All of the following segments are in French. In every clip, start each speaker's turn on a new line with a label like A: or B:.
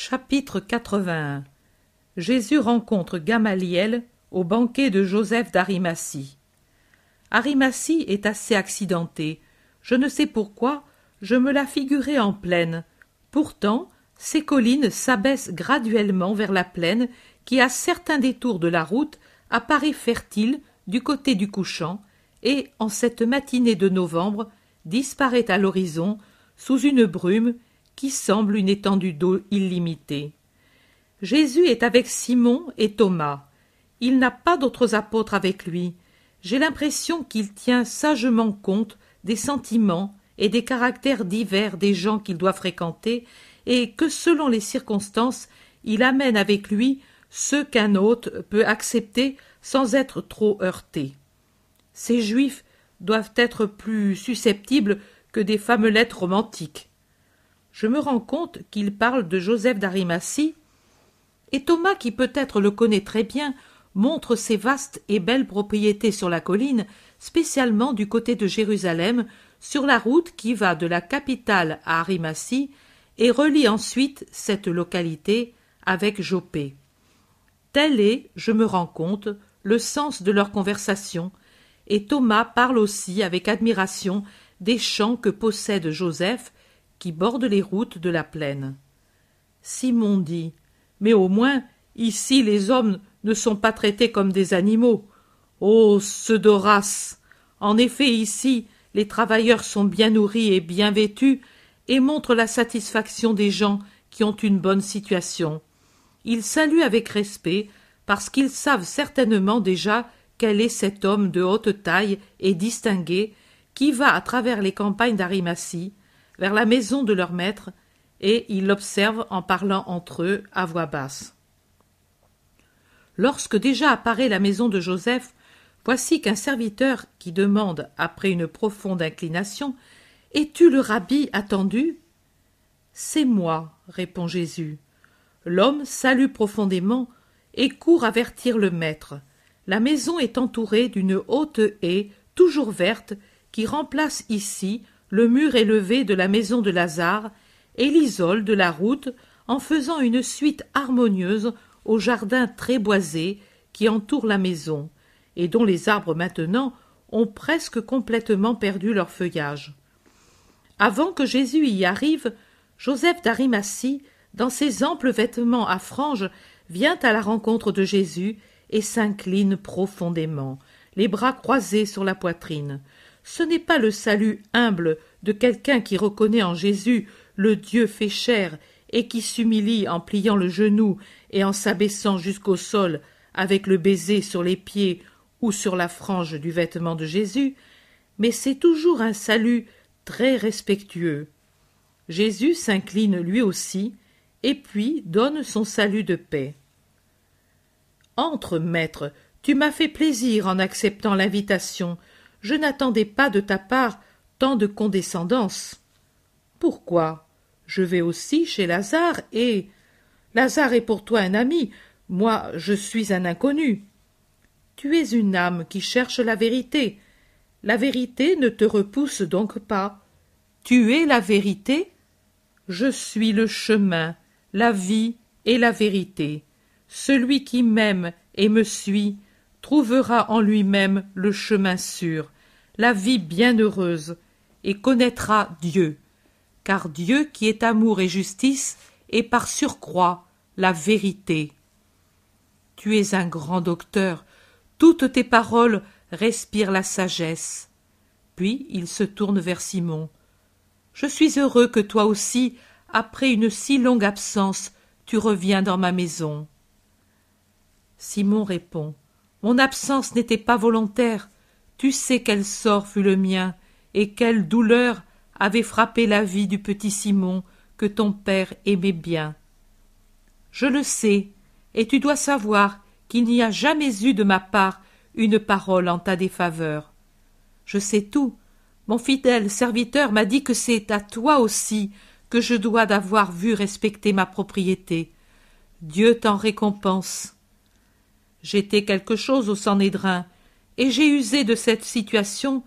A: Chapitre 81 Jésus rencontre Gamaliel au banquet de Joseph d'Arimatie. Arimatie est assez accidentée. Je ne sais pourquoi, je me la figurais en plaine. Pourtant, ces collines s'abaissent graduellement vers la plaine qui, à certains détours de la route, apparaît fertile du côté du couchant et, en cette matinée de novembre, disparaît à l'horizon sous une brume qui semble une étendue d'eau illimitée. Jésus est avec Simon et Thomas. Il n'a pas d'autres apôtres avec lui. J'ai l'impression qu'il tient sagement compte des sentiments et des caractères divers des gens qu'il doit fréquenter, et que selon les circonstances, il amène avec lui ceux qu'un hôte peut accepter sans être trop heurté. Ces juifs doivent être plus susceptibles que des famelettes romantiques. Je me rends compte qu'il parle de Joseph d'Arimatie, et Thomas, qui peut-être le connaît très bien, montre ses vastes et belles propriétés sur la colline, spécialement du côté de Jérusalem, sur la route qui va de la capitale à Arimatie et relie ensuite cette localité avec Jopé. Tel est, je me rends compte, le sens de leur conversation, et Thomas parle aussi avec admiration des champs que possède Joseph, qui bordent les routes de la plaine. Simon dit Mais au moins, ici les hommes ne sont pas traités comme des animaux. Ô ceux d'Horace En effet, ici, les travailleurs sont bien nourris et bien vêtus, et montrent la satisfaction des gens qui ont une bonne situation. Ils saluent avec respect, parce qu'ils savent certainement déjà quel est cet homme de haute taille et distingué qui va à travers les campagnes d'Arimatie vers la maison de leur maître, et ils l'observent en parlant entre eux à voix basse. Lorsque déjà apparaît la maison de Joseph, voici qu'un serviteur qui demande, après une profonde inclination, Es-tu le rabbi attendu? C'est moi, répond Jésus. L'homme salue profondément et court avertir le maître. La maison est entourée d'une haute haie, toujours verte, qui remplace ici le mur élevé de la maison de Lazare et l'isole de la route en faisant une suite harmonieuse au jardin très boisé qui entoure la maison, et dont les arbres maintenant ont presque complètement perdu leur feuillage. Avant que Jésus y arrive, Joseph d'Arimatie, dans ses amples vêtements à franges, vient à la rencontre de Jésus et s'incline profondément, les bras croisés sur la poitrine. Ce n'est pas le salut humble de quelqu'un qui reconnaît en Jésus le Dieu fait chair et qui s'humilie en pliant le genou et en s'abaissant jusqu'au sol avec le baiser sur les pieds ou sur la frange du vêtement de Jésus, mais c'est toujours un salut très respectueux. Jésus s'incline lui aussi, et puis donne son salut de paix. Entre, maître, tu m'as fait plaisir en acceptant l'invitation. Je n'attendais pas de ta part tant de condescendance. Pourquoi? Je vais aussi chez Lazare et. Lazare est pour toi un ami, moi je suis un inconnu. Tu es une âme qui cherche la vérité. La vérité ne te repousse donc pas. Tu es la vérité Je suis le chemin, la vie et la vérité. Celui qui m'aime et me suit trouvera en lui-même le chemin sûr, la vie bienheureuse, et connaîtra Dieu, car Dieu qui est amour et justice est par surcroît la vérité. Tu es un grand docteur, toutes tes paroles respirent la sagesse. Puis il se tourne vers Simon. Je suis heureux que toi aussi, après une si longue absence, tu reviens dans ma maison. Simon répond. Mon absence n'était pas volontaire. Tu sais quel sort fut le mien, et quelle douleur avait frappé la vie du petit Simon que ton père aimait bien. Je le sais, et tu dois savoir qu'il n'y a jamais eu de ma part une parole en ta défaveur. Je sais tout. Mon fidèle serviteur m'a dit que c'est à toi aussi que je dois d'avoir vu respecter ma propriété. Dieu t'en récompense. J'étais quelque chose au Sanhédrin, et j'ai usé de cette situation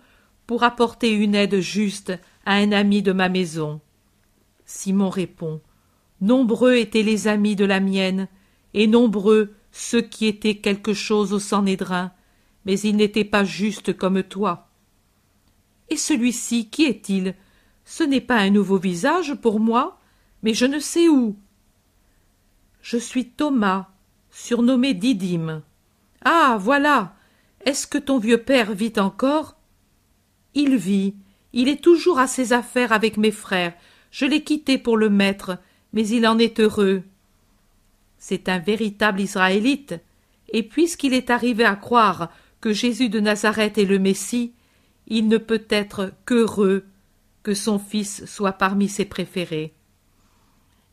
A: pour apporter une aide juste à un ami de ma maison. Simon répond. Nombreux étaient les amis de la mienne, et nombreux ceux qui étaient quelque chose au Sanhédrin, mais il n'était pas juste comme toi. Et celui-ci, qui est-il? Ce n'est pas un nouveau visage pour moi, mais je ne sais où. Je suis Thomas, surnommé Didyme. Ah, voilà. Est-ce que ton vieux père vit encore? Il vit. Il est toujours à ses affaires avec mes frères. Je l'ai quitté pour le maître, mais il en est heureux. C'est un véritable Israélite, et puisqu'il est arrivé à croire que Jésus de Nazareth est le Messie, il ne peut être qu'heureux que son fils soit parmi ses préférés.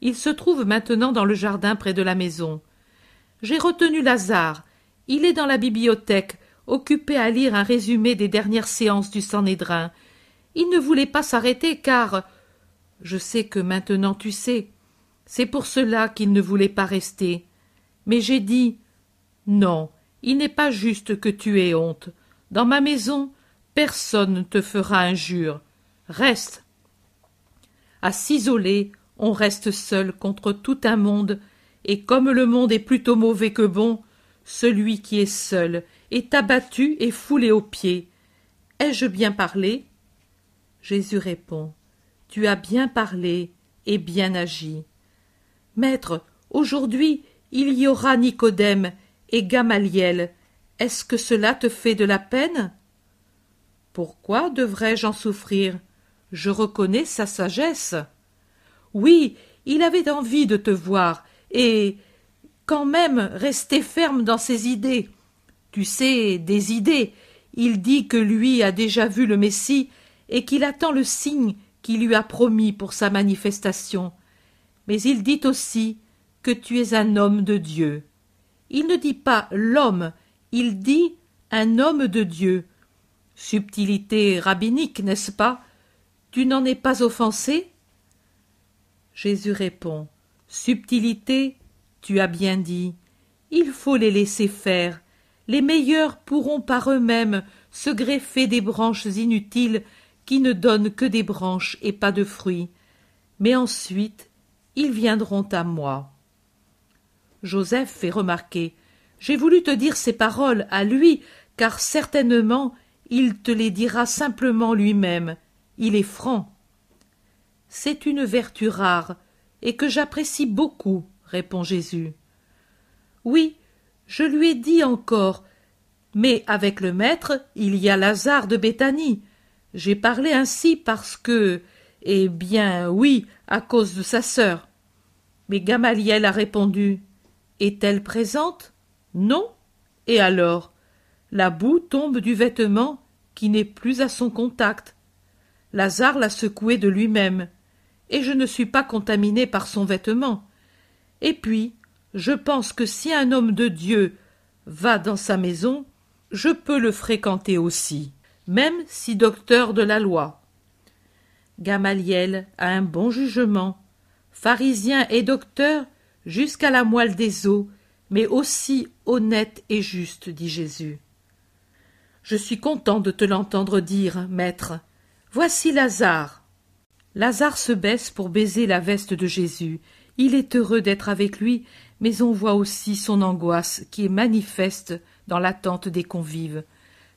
A: Il se trouve maintenant dans le jardin près de la maison. J'ai retenu Lazare. Il est dans la bibliothèque, occupé à lire un résumé des dernières séances du Sanhédrin. Il ne voulait pas s'arrêter car. Je sais que maintenant tu sais. C'est pour cela qu'il ne voulait pas rester. Mais j'ai dit. Non, il n'est pas juste que tu aies honte. Dans ma maison, personne ne te fera injure. Reste. À s'isoler, on reste seul contre tout un monde, et comme le monde est plutôt mauvais que bon, celui qui est seul est abattu et foulé aux pieds. Ai-je bien parlé? Jésus répond. Tu as bien parlé et bien agi. Maître, aujourd'hui il y aura Nicodème et Gamaliel. Est-ce que cela te fait de la peine? Pourquoi devrais-je en souffrir? Je reconnais sa sagesse. Oui, il avait envie de te voir, et quand même rester ferme dans ses idées. Tu sais, des idées. Il dit que lui a déjà vu le Messie et qu'il attend le signe qu'il lui a promis pour sa manifestation. Mais il dit aussi que tu es un homme de Dieu. Il ne dit pas l'homme, il dit un homme de Dieu. Subtilité rabbinique, n'est-ce pas? Tu n'en es pas offensé? Jésus répond Subtilité, tu as bien dit. Il faut les laisser faire. Les meilleurs pourront par eux-mêmes se greffer des branches inutiles qui ne donnent que des branches et pas de fruits. Mais ensuite, ils viendront à moi. Joseph fait remarquer. J'ai voulu te dire ces paroles à lui, car certainement il te les dira simplement lui-même. Il est franc. C'est une vertu rare, et que j'apprécie beaucoup, répond Jésus. Oui, je lui ai dit encore. Mais avec le maître, il y a Lazare de Béthanie. J'ai parlé ainsi parce que. Eh bien, oui, à cause de sa sœur. Mais Gamaliel a répondu. Est-elle présente? Non. Et alors? La boue tombe du vêtement qui n'est plus à son contact. Lazare l'a secoué de lui-même et je ne suis pas contaminé par son vêtement. Et puis, je pense que si un homme de Dieu va dans sa maison, je peux le fréquenter aussi, même si docteur de la loi. Gamaliel a un bon jugement, pharisien et docteur jusqu'à la moelle des os, mais aussi honnête et juste, dit Jésus. Je suis content de te l'entendre dire, maître. Voici Lazare. Lazare se baisse pour baiser la veste de Jésus. Il est heureux d'être avec lui, mais on voit aussi son angoisse qui est manifeste dans l'attente des convives.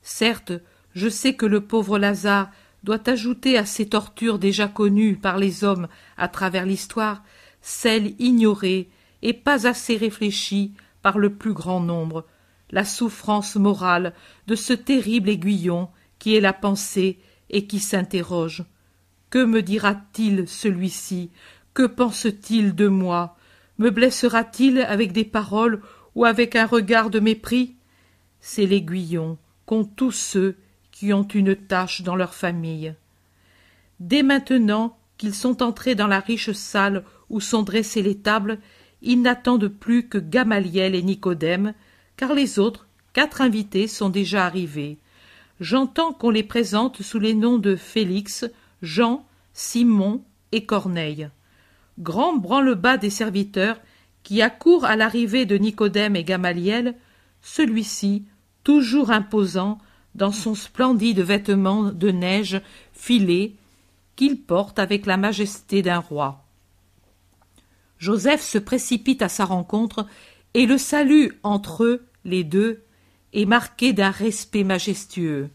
A: Certes, je sais que le pauvre Lazare doit ajouter à ces tortures déjà connues par les hommes à travers l'histoire celles ignorées et pas assez réfléchies par le plus grand nombre, la souffrance morale de ce terrible aiguillon qui est la pensée et qui s'interroge. Que me dira-t-il celui-ci? Que pense-t-il de moi? Me blessera-t-il avec des paroles ou avec un regard de mépris? C'est l'aiguillon qu'ont tous ceux qui ont une tâche dans leur famille. Dès maintenant qu'ils sont entrés dans la riche salle où sont dressées les tables, ils n'attendent plus que Gamaliel et Nicodème, car les autres, quatre invités, sont déjà arrivés. J'entends qu'on les présente sous les noms de Félix, Jean, Simon et Corneille. Grand branle-bas des serviteurs qui accourent à l'arrivée de Nicodème et Gamaliel, celui-ci, toujours imposant, dans son splendide vêtement de neige filé, qu'il porte avec la majesté d'un roi. Joseph se précipite à sa rencontre, et le salut entre eux, les deux, est marqué d'un respect majestueux.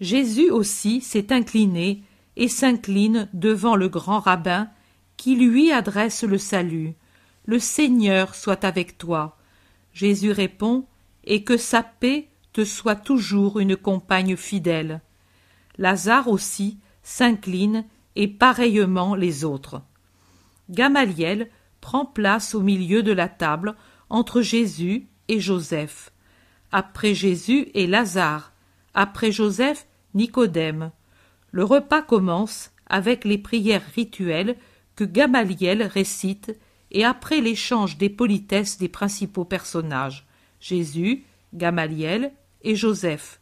A: Jésus aussi s'est incliné et s'incline devant le grand rabbin qui lui adresse le salut. Le Seigneur soit avec toi. Jésus répond Et que sa paix te soit toujours une compagne fidèle. Lazare aussi s'incline et pareillement les autres. Gamaliel prend place au milieu de la table entre Jésus et Joseph. Après Jésus et Lazare. Après Joseph, Nicodème. Le repas commence avec les prières rituelles que Gamaliel récite et après l'échange des politesses des principaux personnages Jésus, Gamaliel et Joseph.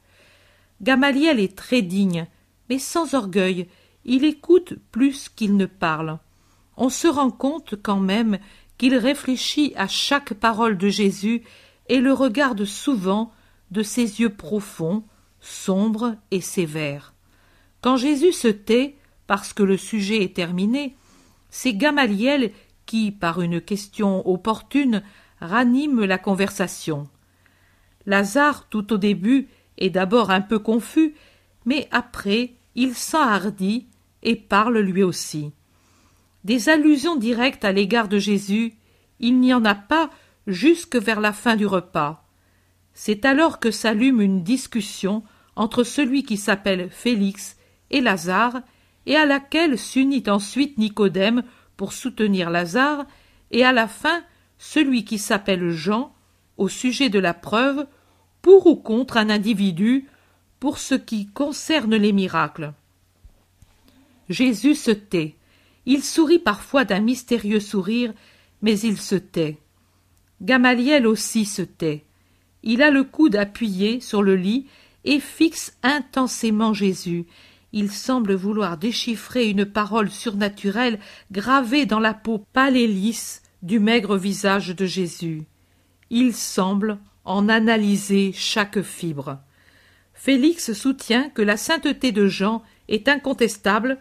A: Gamaliel est très digne, mais sans orgueil, il écoute plus qu'il ne parle. On se rend compte quand même qu'il réfléchit à chaque parole de Jésus et le regarde souvent de ses yeux profonds, sombres et sévères. Quand Jésus se tait, parce que le sujet est terminé, c'est Gamaliel qui, par une question opportune, ranime la conversation. Lazare, tout au début, est d'abord un peu confus, mais après il s'enhardit et parle lui aussi. Des allusions directes à l'égard de Jésus, il n'y en a pas jusque vers la fin du repas. C'est alors que s'allume une discussion entre celui qui s'appelle Félix et Lazare, et à laquelle s'unit ensuite Nicodème pour soutenir Lazare, et à la fin celui qui s'appelle Jean au sujet de la preuve pour ou contre un individu pour ce qui concerne les miracles. Jésus se tait. Il sourit parfois d'un mystérieux sourire, mais il se tait. Gamaliel aussi se tait. Il a le coude appuyé sur le lit et fixe intensément Jésus. Il semble vouloir déchiffrer une parole surnaturelle gravée dans la peau pâle et lisse du maigre visage de Jésus. Il semble en analyser chaque fibre. Félix soutient que la sainteté de Jean est incontestable,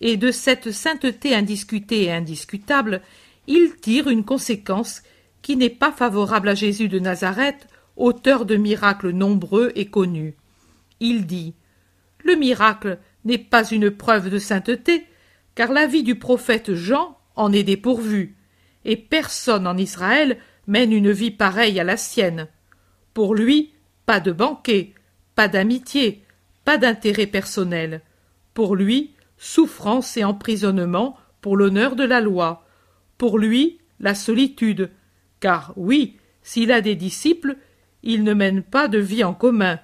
A: et de cette sainteté indiscutée et indiscutable, il tire une conséquence qui n'est pas favorable à Jésus de Nazareth, auteur de miracles nombreux et connus. Il dit Le miracle n'est pas une preuve de sainteté, car la vie du prophète Jean en est dépourvue, et personne en Israël mène une vie pareille à la sienne. Pour lui, pas de banquet, pas d'amitié, pas d'intérêt personnel. Pour lui, souffrance et emprisonnement pour l'honneur de la loi. Pour lui, la solitude. Car oui, s'il a des disciples, il ne mène pas de vie en commun.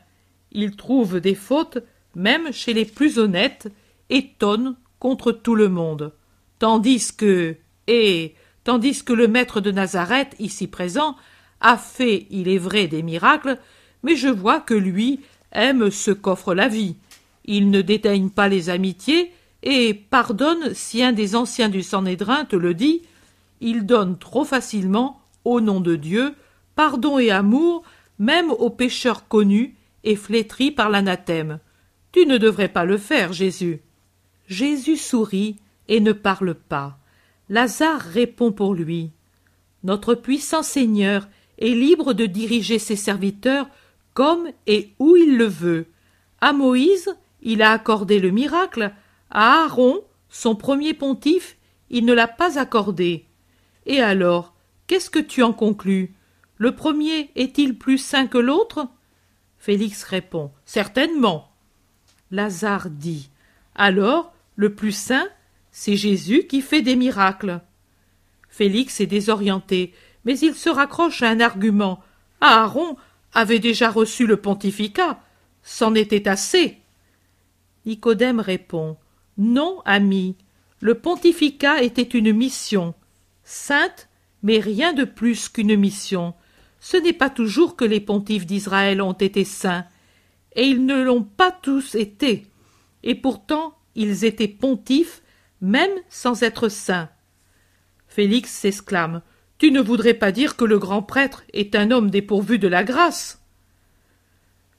A: Il trouve des fautes, même chez les plus honnêtes, et tonne contre tout le monde. Tandis que, et, tandis que le maître de Nazareth, ici présent, a fait, il est vrai, des miracles, mais je vois que lui aime ce qu'offre la vie. Il ne dédaigne pas les amitiés, et pardonne si un des anciens du Sanhédrin te le dit, il donne trop facilement, au nom de Dieu, pardon et amour, même aux pécheurs connus et flétris par l'anathème. Tu ne devrais pas le faire, Jésus. Jésus sourit et ne parle pas. Lazare répond pour lui. Notre puissant Seigneur est libre de diriger ses serviteurs comme et où il le veut. À Moïse, il a accordé le miracle, à Aaron, son premier pontife, il ne l'a pas accordé. Et alors, qu'est-ce que tu en conclus? Le premier est-il plus saint que l'autre? Félix répond Certainement. Lazare dit Alors, le plus saint, c'est Jésus qui fait des miracles. Félix est désorienté mais il se raccroche à un argument. Aaron avait déjà reçu le pontificat. C'en était assez. Nicodème répond. Non, ami. Le pontificat était une mission. Sainte, mais rien de plus qu'une mission. Ce n'est pas toujours que les pontifes d'Israël ont été saints, et ils ne l'ont pas tous été. Et pourtant, ils étaient pontifes, même sans être saints. Félix s'exclame. Tu ne voudrais pas dire que le grand prêtre est un homme dépourvu de la grâce?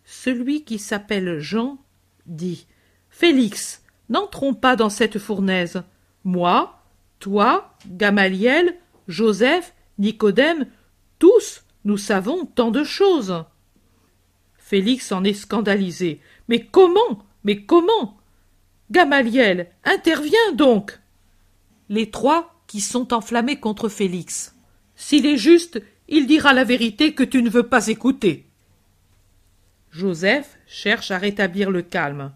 A: Celui qui s'appelle Jean dit Félix, n'entrons pas dans cette fournaise. Moi, toi, Gamaliel, Joseph, Nicodème, tous, nous savons tant de choses. Félix en est scandalisé. Mais comment? Mais comment? Gamaliel, interviens donc Les trois qui sont enflammés contre Félix. S'il est juste, il dira la vérité que tu ne veux pas écouter. Joseph cherche à rétablir le calme.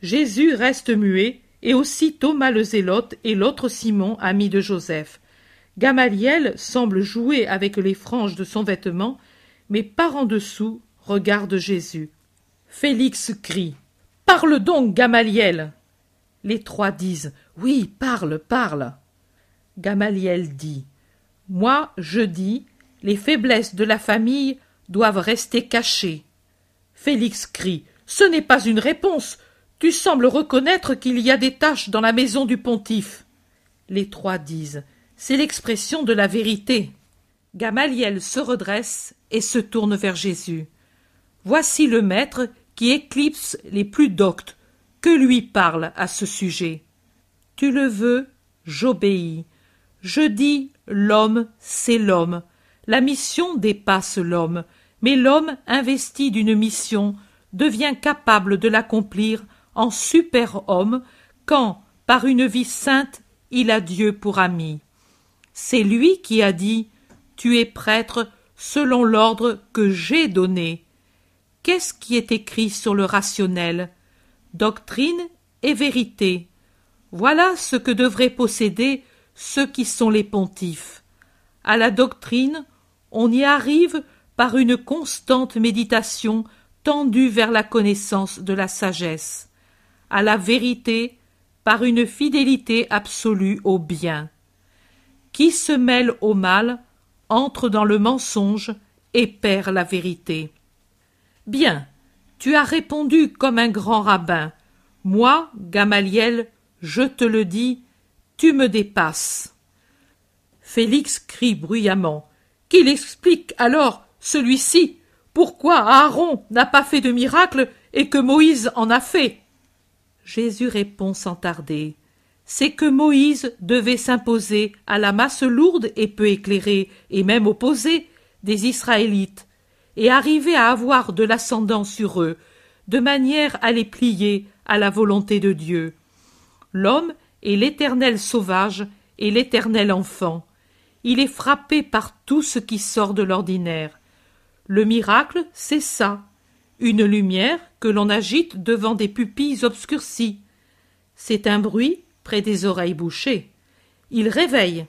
A: Jésus reste muet, et aussi Thomas le Zélote et l'autre Simon, ami de Joseph. Gamaliel semble jouer avec les franges de son vêtement, mais par en dessous regarde Jésus. Félix crie. Parle donc, Gamaliel. Les trois disent. Oui, parle, parle. Gamaliel dit. Moi, je dis, les faiblesses de la famille doivent rester cachées. Félix crie. Ce n'est pas une réponse. Tu sembles reconnaître qu'il y a des taches dans la maison du pontife. Les trois disent. C'est l'expression de la vérité. Gamaliel se redresse et se tourne vers Jésus. Voici le maître qui éclipse les plus doctes. Que lui parle à ce sujet Tu le veux, j'obéis. Je dis l'homme, c'est l'homme. La mission dépasse l'homme, mais l'homme investi d'une mission devient capable de l'accomplir en super-homme quand, par une vie sainte, il a Dieu pour ami. C'est lui qui a dit Tu es prêtre selon l'ordre que j'ai donné. Qu'est-ce qui est écrit sur le rationnel? Doctrine et vérité. Voilà ce que devraient posséder ceux qui sont les pontifes. À la doctrine, on y arrive par une constante méditation tendue vers la connaissance de la sagesse. À la vérité, par une fidélité absolue au bien. Qui se mêle au mal entre dans le mensonge et perd la vérité. Bien, tu as répondu comme un grand rabbin. Moi, Gamaliel, je te le dis, tu me dépasses. Félix crie bruyamment. Qu'il explique alors, celui-ci, pourquoi Aaron n'a pas fait de miracle et que Moïse en a fait. Jésus répond sans tarder c'est que Moïse devait s'imposer à la masse lourde et peu éclairée, et même opposée, des Israélites, et arriver à avoir de l'ascendant sur eux, de manière à les plier à la volonté de Dieu. L'homme est l'éternel sauvage et l'éternel enfant. Il est frappé par tout ce qui sort de l'ordinaire. Le miracle, c'est ça. Une lumière que l'on agite devant des pupilles obscurcies. C'est un bruit près des oreilles bouchées. Il réveille,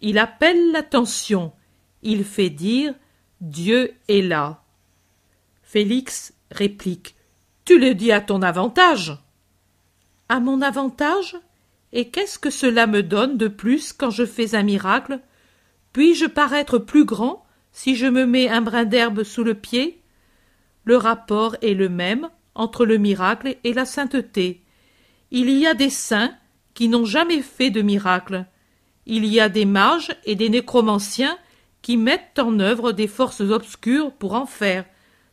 A: il appelle l'attention, il fait dire Dieu est là. Félix réplique Tu le dis à ton avantage. À mon avantage? Et qu'est-ce que cela me donne de plus quand je fais un miracle? Puis-je paraître plus grand si je me mets un brin d'herbe sous le pied? Le rapport est le même entre le miracle et la sainteté. Il y a des saints qui n'ont jamais fait de miracle. Il y a des mages et des nécromanciens qui mettent en œuvre des forces obscures pour en faire,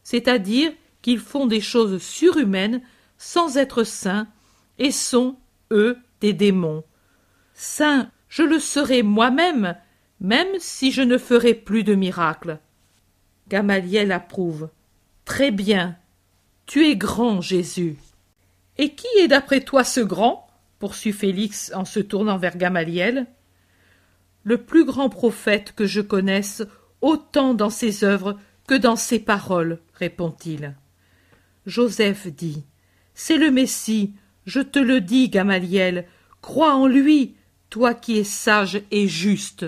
A: c'est-à-dire qu'ils font des choses surhumaines sans être saints et sont, eux, des démons. Saint, je le serai moi-même, même si je ne ferai plus de miracles. Gamaliel approuve. Très bien. Tu es grand, Jésus. Et qui est d'après toi ce grand? poursuit Félix en se tournant vers Gamaliel. Le plus grand prophète que je connaisse, autant dans ses œuvres que dans ses paroles, répond-il. Joseph dit. C'est le Messie, je te le dis, Gamaliel, crois en lui, toi qui es sage et juste.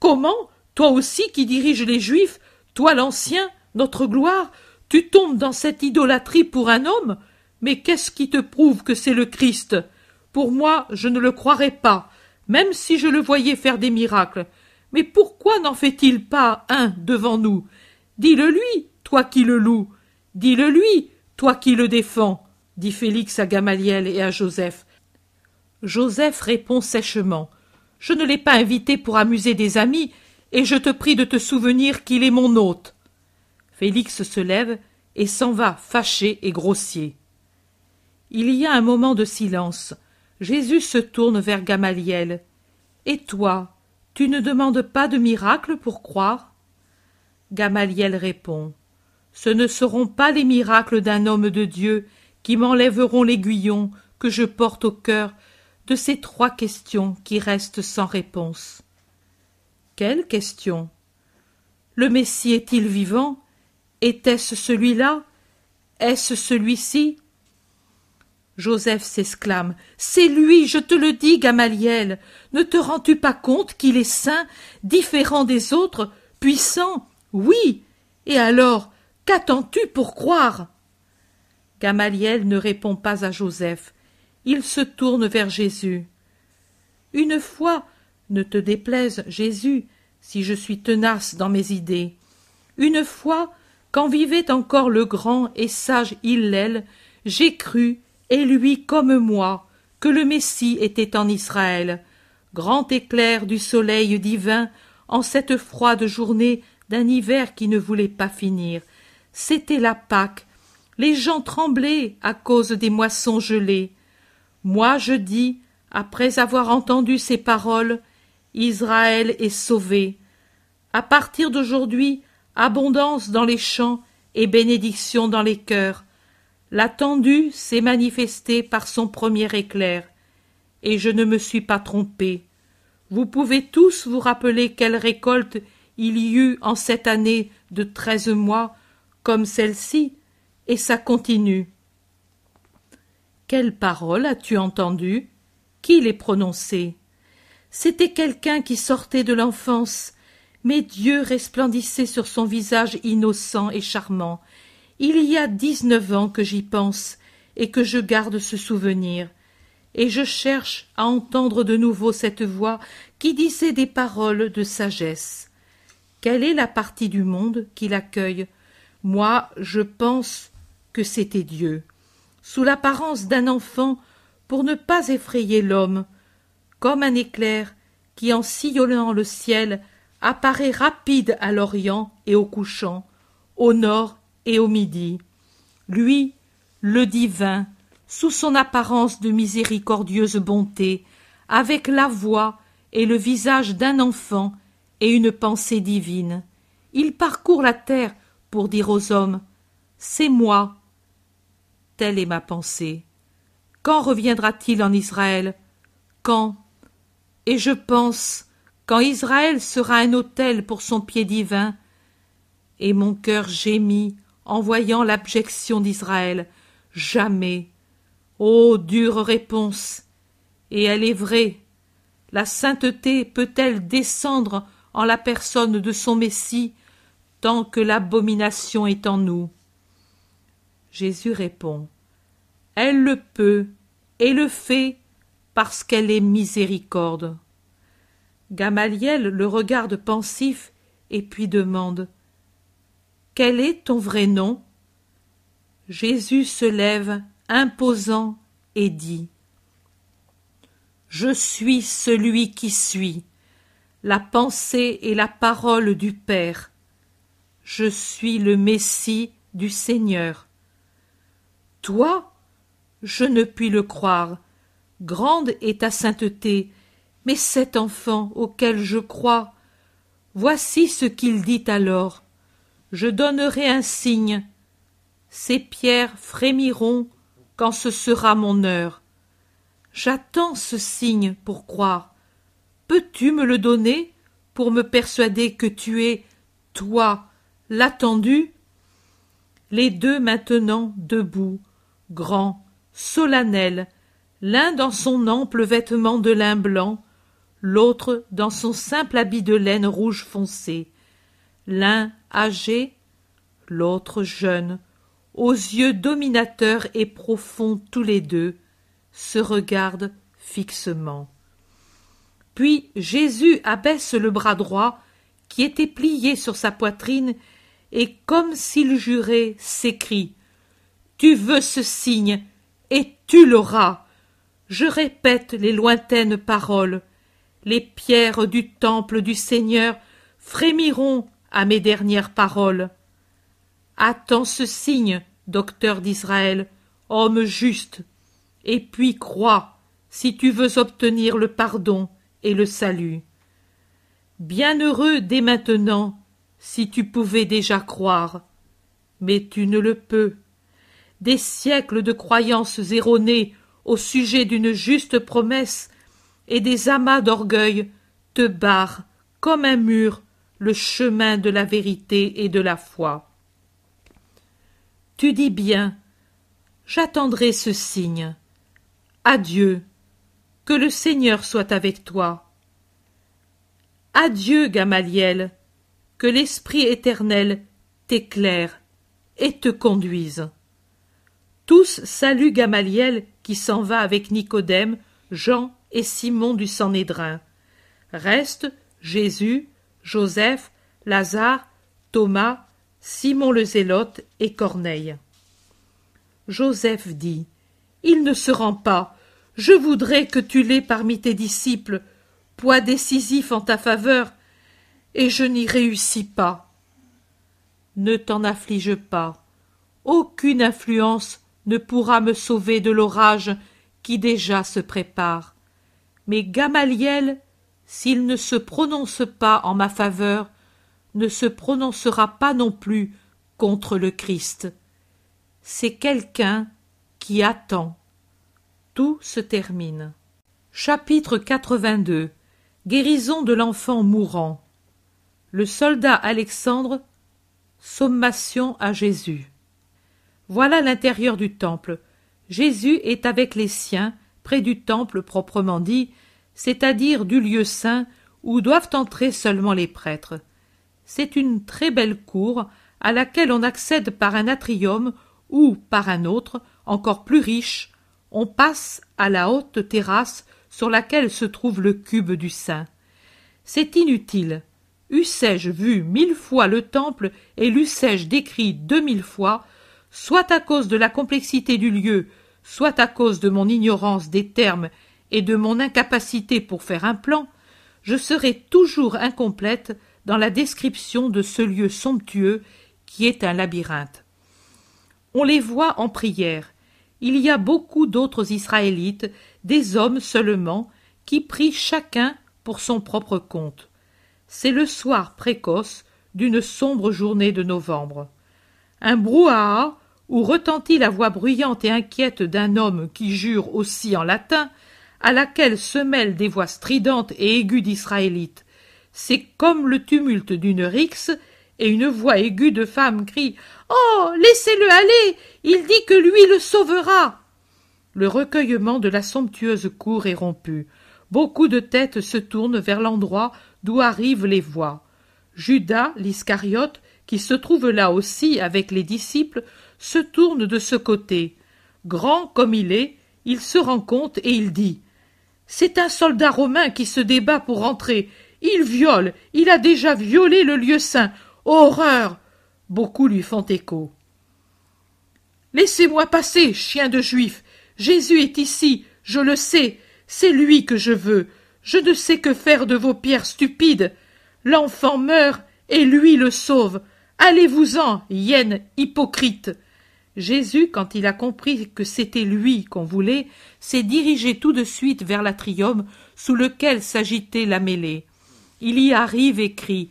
A: Comment, toi aussi qui diriges les Juifs, toi l'ancien, notre gloire, tu tombes dans cette idolâtrie pour un homme? Mais qu'est-ce qui te prouve que c'est le Christ? Pour moi, je ne le croirais pas, même si je le voyais faire des miracles. Mais pourquoi n'en fait-il pas un devant nous? Dis-le lui, toi qui le loues. Dis-le lui, toi qui le défends, dit Félix à Gamaliel et à Joseph. Joseph répond sèchement. Je ne l'ai pas invité pour amuser des amis, et je te prie de te souvenir qu'il est mon hôte. Félix se lève et s'en va fâché et grossier. Il y a un moment de silence. Jésus se tourne vers Gamaliel. Et toi, Tu ne demandes pas de miracle pour croire? Gamaliel répond. Ce ne seront pas les miracles d'un homme de Dieu qui m'enlèveront l'aiguillon que je porte au cœur de ces trois questions qui restent sans réponse. Quelle question? Le Messie est-il vivant? Était-ce celui-là? Est-ce celui-ci? Joseph s'exclame. C'est lui, je te le dis, Gamaliel. Ne te rends-tu pas compte qu'il est saint, différent des autres, puissant? Oui. Et alors, qu'attends-tu pour croire? Gamaliel ne répond pas à Joseph. Il se tourne vers Jésus. Une fois, ne te déplaise, Jésus, si je suis tenace dans mes idées. Une fois, quand vivait encore le grand et sage Hillel, j'ai cru et lui comme moi, que le Messie était en Israël, grand éclair du soleil divin, en cette froide journée d'un hiver qui ne voulait pas finir. C'était la Pâque. Les gens tremblaient à cause des moissons gelées. Moi je dis, après avoir entendu ces paroles, Israël est sauvé. À partir d'aujourd'hui, abondance dans les champs et bénédiction dans les cœurs. L'attendu s'est manifesté par son premier éclair, et je ne me suis pas trompé. Vous pouvez tous vous rappeler quelle récolte il y eut en cette année de treize mois, comme celle-ci, et ça continue. Quelle parole as-tu entendu Qui les prononçait C'était quelqu'un qui sortait de l'enfance, mais Dieu resplendissait sur son visage innocent et charmant, il y a dix-neuf ans que j'y pense et que je garde ce souvenir, et je cherche à entendre de nouveau cette voix qui disait des paroles de sagesse. Quelle est la partie du monde qui l'accueille? Moi, je pense que c'était Dieu, sous l'apparence d'un enfant, pour ne pas effrayer l'homme, comme un éclair qui, en sillonnant le ciel, apparaît rapide à l'Orient et au couchant, au nord et au midi. Lui, le divin, sous son apparence de miséricordieuse bonté, avec la voix et le visage d'un enfant et une pensée divine, il parcourt la terre pour dire aux hommes C'est moi. Telle est ma pensée. Quand reviendra-t-il en Israël? Quand? Et je pense, quand Israël sera un autel pour son pied divin, et mon cœur gémit en voyant l'abjection d'Israël. Jamais. Ô dure réponse. Et elle est vraie. La sainteté peut-elle descendre en la personne de son Messie tant que l'abomination est en nous? Jésus répond. Elle le peut et le fait parce qu'elle est miséricorde. Gamaliel le regarde pensif et puis demande quel est ton vrai nom? Jésus se lève, imposant, et dit Je suis celui qui suis, la pensée et la parole du Père. Je suis le Messie du Seigneur. Toi Je ne puis le croire. Grande est ta sainteté, mais cet enfant auquel je crois, voici ce qu'il dit alors je donnerai un signe. Ces pierres frémiront quand ce sera mon heure. J'attends ce signe pour croire. Peux-tu me le donner pour me persuader que tu es, toi, l'attendu? Les deux maintenant debout, grands, solennels, l'un dans son ample vêtement de lin blanc, l'autre dans son simple habit de laine rouge foncé l'un âgé, l'autre jeune, aux yeux dominateurs et profonds tous les deux, se regardent fixement. Puis Jésus abaisse le bras droit, qui était plié sur sa poitrine, et comme s'il jurait, s'écrie Tu veux ce signe, et tu l'auras. Je répète les lointaines paroles. Les pierres du temple du Seigneur frémiront à mes dernières paroles. Attends ce signe, docteur d'Israël, homme juste, et puis crois, si tu veux obtenir le pardon et le salut. Bienheureux dès maintenant, si tu pouvais déjà croire. Mais tu ne le peux. Des siècles de croyances erronées au sujet d'une juste promesse et des amas d'orgueil te barrent comme un mur le chemin de la vérité et de la foi. Tu dis bien, j'attendrai ce signe. Adieu, que le Seigneur soit avec toi. Adieu, Gamaliel, que l'Esprit éternel t'éclaire et te conduise. Tous saluent Gamaliel qui s'en va avec Nicodème, Jean et Simon du Sanhédrin. Restent Jésus, Joseph, Lazare, Thomas, Simon le Zélote et Corneille. Joseph dit Il ne se rend pas. Je voudrais que tu l'aies parmi tes disciples, poids décisif en ta faveur, et je n'y réussis pas. Ne t'en afflige pas. Aucune influence ne pourra me sauver de l'orage qui déjà se prépare. Mais Gamaliel, s'il ne se prononce pas en ma faveur, ne se prononcera pas non plus contre le Christ. C'est quelqu'un qui attend. Tout se termine. Chapitre 82 Guérison de l'enfant mourant. Le soldat Alexandre. Sommation à Jésus. Voilà l'intérieur du temple. Jésus est avec les siens, près du temple proprement dit, c'est-à-dire du lieu saint où doivent entrer seulement les prêtres. C'est une très belle cour à laquelle on accède par un atrium ou par un autre, encore plus riche, on passe à la haute terrasse sur laquelle se trouve le cube du saint. C'est inutile. Eussé-je vu mille fois le temple et l'eussé-je décrit deux mille fois, soit à cause de la complexité du lieu, soit à cause de mon ignorance des termes et de mon incapacité pour faire un plan, je serai toujours incomplète dans la description de ce lieu somptueux qui est un labyrinthe. On les voit en prière. Il y a beaucoup d'autres Israélites, des hommes seulement, qui prient chacun pour son propre compte. C'est le soir précoce d'une sombre journée de novembre. Un brouhaha, où retentit la voix bruyante et inquiète d'un homme qui jure aussi en latin, à laquelle se mêlent des voix stridentes et aiguës d'Israélites. C'est comme le tumulte d'une rixe, et une voix aiguë de femme crie Oh. Laissez le aller. Il dit que lui le sauvera. Le recueillement de la somptueuse cour est rompu. Beaucoup de têtes se tournent vers l'endroit d'où arrivent les voix. Judas, l'Iscariote, qui se trouve là aussi avec les disciples, se tourne de ce côté. Grand comme il est, il se rend compte et il dit C'est un soldat romain qui se débat pour entrer. Il viole, il a déjà violé le lieu saint. Horreur. Beaucoup lui font écho. Laissez-moi passer, chien de juif. Jésus est ici, je le sais. C'est lui que je veux. Je ne sais que faire de vos pierres stupides. L'enfant meurt et lui le sauve. Allez-vous-en, hyène hypocrite. Jésus, quand il a compris que c'était lui qu'on voulait, s'est dirigé tout de suite vers l'atrium sous lequel s'agitait la mêlée. Il y arrive et crie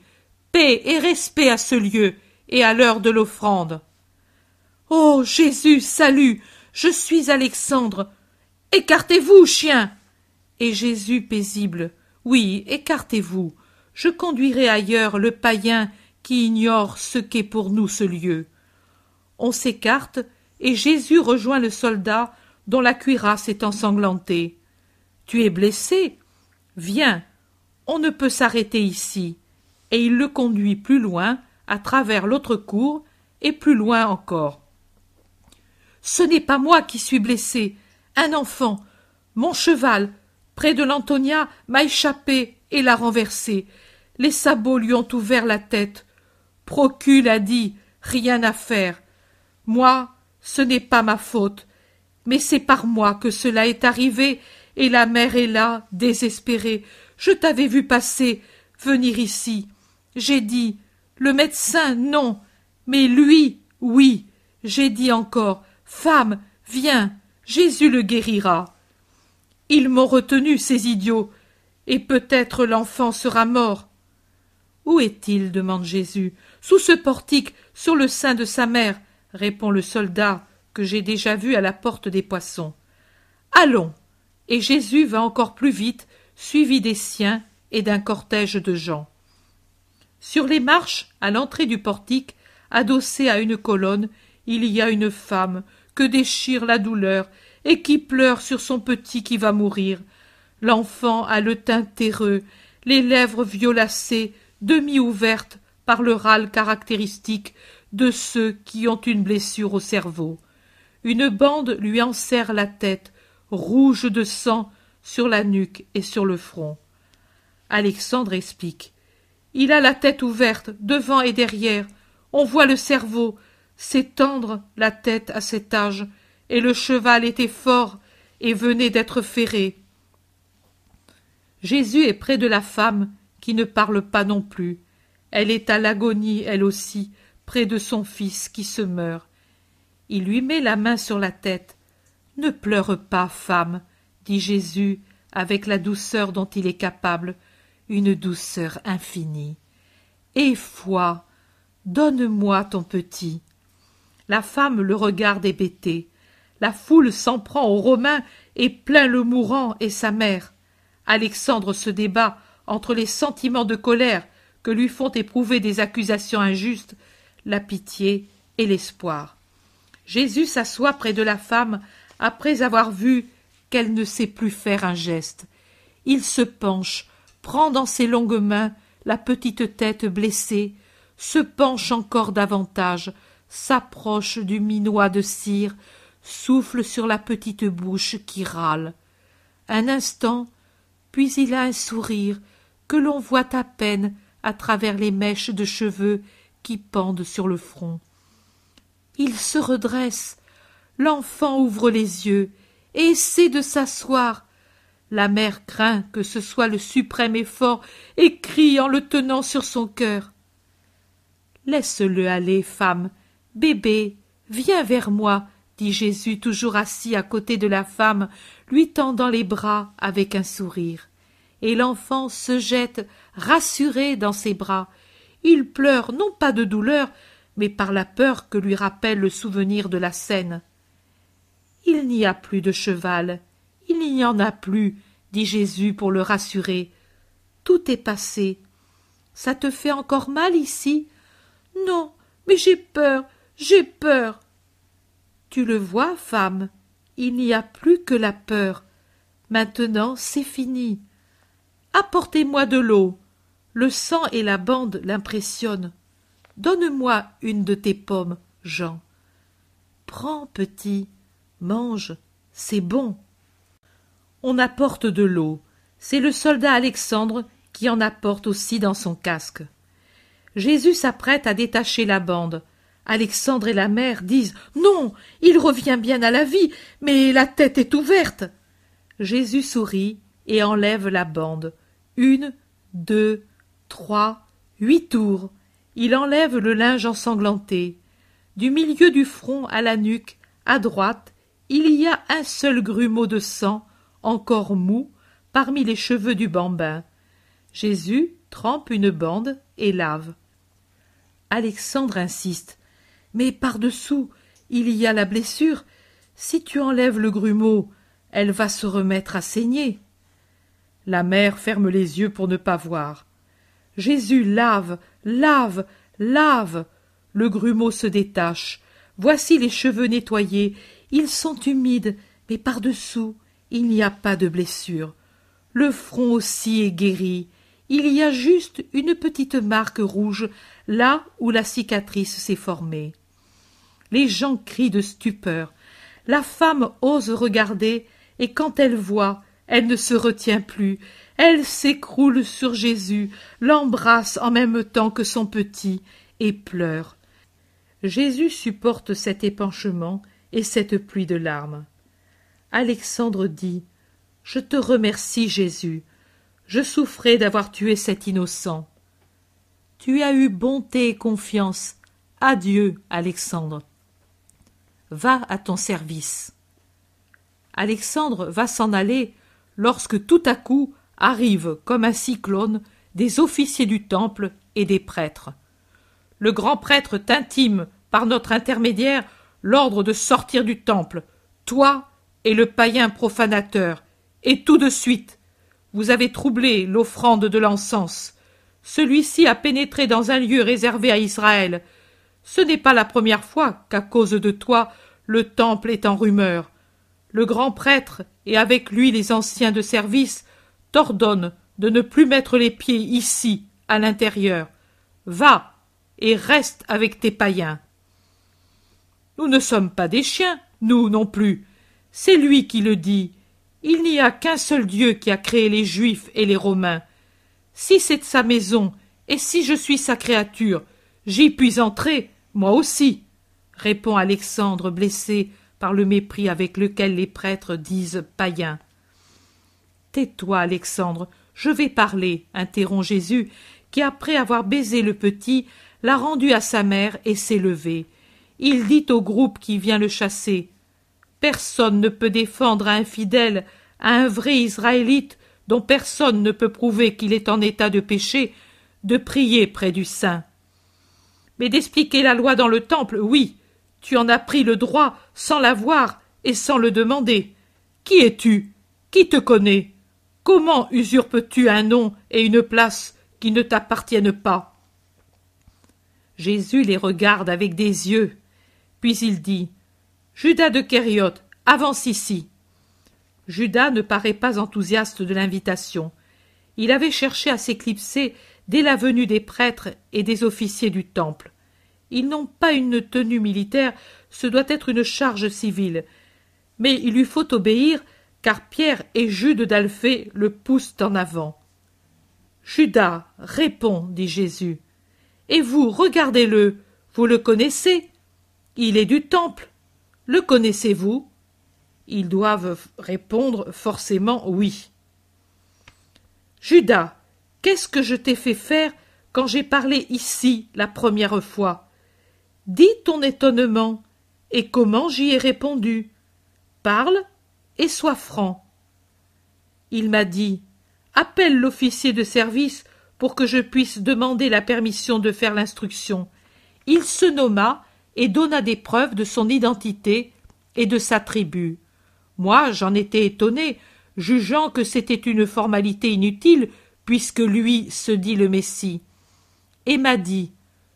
A: Paix et respect à ce lieu et à l'heure de l'offrande. Oh Jésus, salut Je suis Alexandre Écartez-vous, chien Et Jésus paisible Oui, écartez-vous. Je conduirai ailleurs le païen qui ignore ce qu'est pour nous ce lieu. On s'écarte, et Jésus rejoint le soldat dont la cuirasse est ensanglantée. Tu es blessé Viens, on ne peut s'arrêter ici. Et il le conduit plus loin, à travers l'autre cour, et plus loin encore. Ce n'est pas moi qui suis blessé, un enfant. Mon cheval, près de l'Antonia, m'a échappé et l'a renversé. Les sabots lui ont ouvert la tête. Procule a dit Rien à faire. Moi, ce n'est pas ma faute, mais c'est par moi que cela est arrivé, et la mère est là, désespérée. Je t'avais vu passer, venir ici. J'ai dit le médecin, non, mais lui, oui. J'ai dit encore Femme, viens, Jésus le guérira. Ils m'ont retenu, ces idiots, et peut-être l'enfant sera mort. Où est-il? demande Jésus. Sous ce portique, sur le sein de sa mère, répond le soldat que j'ai déjà vu à la porte des poissons. Allons. Et Jésus va encore plus vite, suivi des siens et d'un cortège de gens. Sur les marches, à l'entrée du portique, adossée à une colonne, il y a une femme que déchire la douleur et qui pleure sur son petit qui va mourir. L'enfant a le teint terreux, les lèvres violacées, demi ouvertes par le râle caractéristique de ceux qui ont une blessure au cerveau. Une bande lui enserre la tête, rouge de sang, sur la nuque et sur le front. Alexandre explique. Il a la tête ouverte, devant et derrière. On voit le cerveau, s'étendre la tête à cet âge, et le cheval était fort et venait d'être ferré. Jésus est près de la femme qui ne parle pas non plus. Elle est à l'agonie, elle aussi, près de son fils qui se meurt. Il lui met la main sur la tête. Ne pleure pas, femme, dit Jésus avec la douceur dont il est capable, une douceur infinie. Et foi, donne-moi ton petit. La femme le regarde hébétée. La foule s'en prend aux Romains et plaint le mourant et sa mère. Alexandre se débat entre les sentiments de colère que lui font éprouver des accusations injustes, la pitié et l'espoir. Jésus s'assoit près de la femme après avoir vu qu'elle ne sait plus faire un geste. Il se penche, prend dans ses longues mains la petite tête blessée, se penche encore davantage, s'approche du minois de cire, souffle sur la petite bouche qui râle. Un instant, puis il a un sourire que l'on voit à peine à travers les mèches de cheveux qui pendent sur le front. Il se redresse, l'enfant ouvre les yeux et essaie de s'asseoir. La mère craint que ce soit le suprême effort et crie en le tenant sur son cœur. Laisse-le aller, femme, Bébé, viens vers moi, dit Jésus toujours assis à côté de la femme, lui tendant les bras avec un sourire. Et l'enfant se jette, rassuré, dans ses bras. Il pleure, non pas de douleur, mais par la peur que lui rappelle le souvenir de la scène. Il n'y a plus de cheval, il n'y en a plus, dit Jésus pour le rassurer. Tout est passé. Ça te fait encore mal ici? Non, mais j'ai peur, j'ai peur. Tu le vois, femme, il n'y a plus que la peur. Maintenant, c'est fini. Apportez-moi de l'eau. Le sang et la bande l'impressionnent. Donne-moi une de tes pommes, Jean. Prends, petit, mange, c'est bon. On apporte de l'eau. C'est le soldat Alexandre qui en apporte aussi dans son casque. Jésus s'apprête à détacher la bande. Alexandre et la mère disent Non, il revient bien à la vie, mais la tête est ouverte. Jésus sourit et enlève la bande. Une, deux, trois, huit tours. Il enlève le linge ensanglanté. Du milieu du front à la nuque, à droite, il y a un seul grumeau de sang, encore mou, parmi les cheveux du bambin. Jésus trempe une bande et lave. Alexandre insiste. Mais par-dessous, il y a la blessure. Si tu enlèves le grumeau, elle va se remettre à saigner. La mère ferme les yeux pour ne pas voir. Jésus lave, lave, lave. Le grumeau se détache. Voici les cheveux nettoyés. Ils sont humides, mais par-dessous, il n'y a pas de blessure. Le front aussi est guéri. Il y a juste une petite marque rouge là où la cicatrice s'est formée. Les gens crient de stupeur. La femme ose regarder, et quand elle voit, elle ne se retient plus. Elle s'écroule sur Jésus, l'embrasse en même temps que son petit, et pleure. Jésus supporte cet épanchement et cette pluie de larmes. Alexandre dit Je te remercie, Jésus. Je souffrais d'avoir tué cet innocent. Tu as eu bonté et confiance. Adieu, Alexandre va à ton service. Alexandre va s'en aller lorsque tout à coup arrivent comme un cyclone des officiers du temple et des prêtres. Le grand prêtre t'intime, par notre intermédiaire, l'ordre de sortir du temple, toi et le païen profanateur, et tout de suite. Vous avez troublé l'offrande de l'encens. Celui-ci a pénétré dans un lieu réservé à Israël. Ce n'est pas la première fois qu'à cause de toi le temple est en rumeur. Le grand prêtre et avec lui les anciens de service t'ordonnent de ne plus mettre les pieds ici, à l'intérieur. Va et reste avec tes païens. Nous ne sommes pas des chiens, nous non plus. C'est lui qui le dit. Il n'y a qu'un seul Dieu qui a créé les Juifs et les Romains. Si c'est sa maison, et si je suis sa créature, j'y puis entrer, moi aussi, répond Alexandre blessé par le mépris avec lequel les prêtres disent païen. Tais-toi, Alexandre, je vais parler, interrompt Jésus, qui après avoir baisé le petit, l'a rendu à sa mère et s'est levé. Il dit au groupe qui vient le chasser. Personne ne peut défendre un fidèle, à un vrai Israélite, dont personne ne peut prouver qu'il est en état de péché, de prier près du saint. Mais d'expliquer la loi dans le temple, oui, tu en as pris le droit sans l'avoir et sans le demander. Qui es-tu? Qui te connaît? Comment usurpes-tu un nom et une place qui ne t'appartiennent pas? Jésus les regarde avec des yeux, puis il dit Judas de Kériot, avance ici. Judas ne paraît pas enthousiaste de l'invitation. Il avait cherché à s'éclipser dès la venue des prêtres et des officiers du temple. Ils n'ont pas une tenue militaire, ce doit être une charge civile. Mais il lui faut obéir, car Pierre et Jude d'Alphée le poussent en avant. Judas, répond, dit Jésus. Et vous, regardez-le, vous le connaissez. Il est du temple. Le connaissez-vous? Ils doivent répondre forcément oui. Judas, qu'est-ce que je t'ai fait faire quand j'ai parlé ici la première fois? Dis ton étonnement, et comment j'y ai répondu? Parle et sois franc. Il m'a dit Appelle l'officier de service pour que je puisse demander la permission de faire l'instruction. Il se nomma et donna des preuves de son identité et de sa tribu. Moi, j'en étais étonné, jugeant que c'était une formalité inutile, puisque lui se dit le Messie. Et m'a dit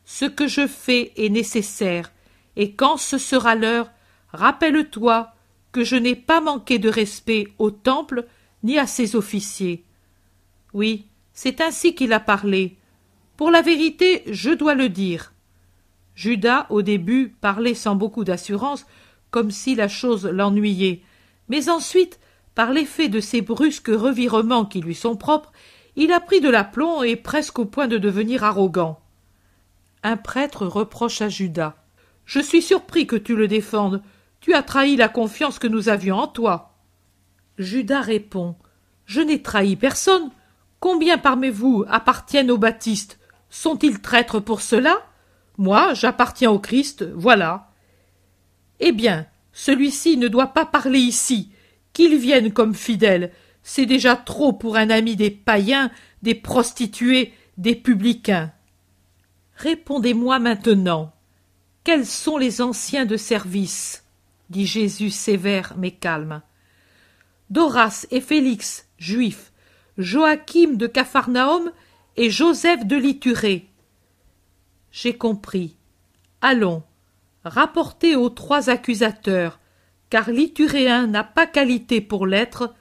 A: Ce que je fais est nécessaire, et quand ce sera l'heure, rappelle-toi que je n'ai pas manqué de respect au temple ni à ses officiers. Oui, c'est ainsi qu'il a parlé. Pour la vérité, je dois le dire. Judas, au début, parlait sans beaucoup d'assurance, comme si la chose l'ennuyait. Mais ensuite, par l'effet de ces brusques revirements qui lui sont propres, il a pris de l'aplomb et presque au point de devenir arrogant. Un prêtre reproche à Judas. Je suis surpris que tu le défendes. Tu as trahi la confiance que nous avions en toi. Judas répond. Je n'ai trahi personne. Combien parmi vous appartiennent aux baptistes? Sont-ils traîtres pour cela? Moi, j'appartiens au Christ, voilà. Eh bien, celui-ci ne doit pas parler ici. Qu'il vienne comme fidèle, c'est déjà trop pour un ami des païens, des prostituées, des publicains. Répondez-moi maintenant. Quels sont les anciens de service? Dit Jésus sévère mais calme. Doras et Félix, juifs, Joachim de Capharnaüm et Joseph de Liturée, j'ai compris. Allons, rapportez aux trois accusateurs, car l'Ituréen n'a pas qualité pour l'être,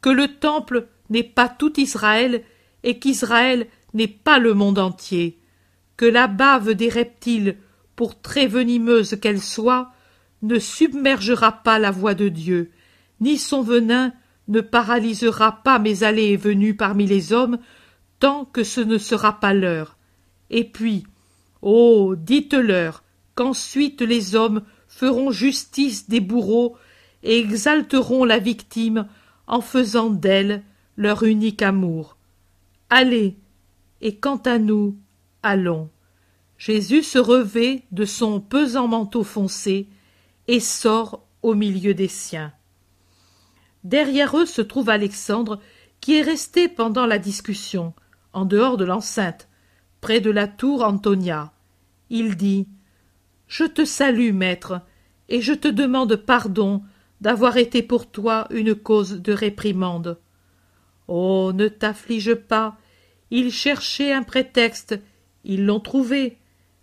A: que le temple n'est pas tout Israël et qu'Israël n'est pas le monde entier, que la bave des reptiles, pour très venimeuse qu'elle soit, ne submergera pas la voix de Dieu, ni son venin ne paralysera pas mes allées et venues parmi les hommes, tant que ce ne sera pas l'heure. Et puis, Oh. Dites-leur qu'ensuite les hommes feront justice des bourreaux et exalteront la victime en faisant d'elle leur unique amour. Allez, et quant à nous, allons. Jésus se revêt de son pesant manteau foncé et sort au milieu des siens. Derrière eux se trouve Alexandre, qui est resté pendant la discussion, en dehors de l'enceinte, près de la tour Antonia. Il dit Je te salue, maître, et je te demande pardon d'avoir été pour toi une cause de réprimande. Oh. Ne t'afflige pas. Ils cherchaient un prétexte. Ils l'ont trouvé.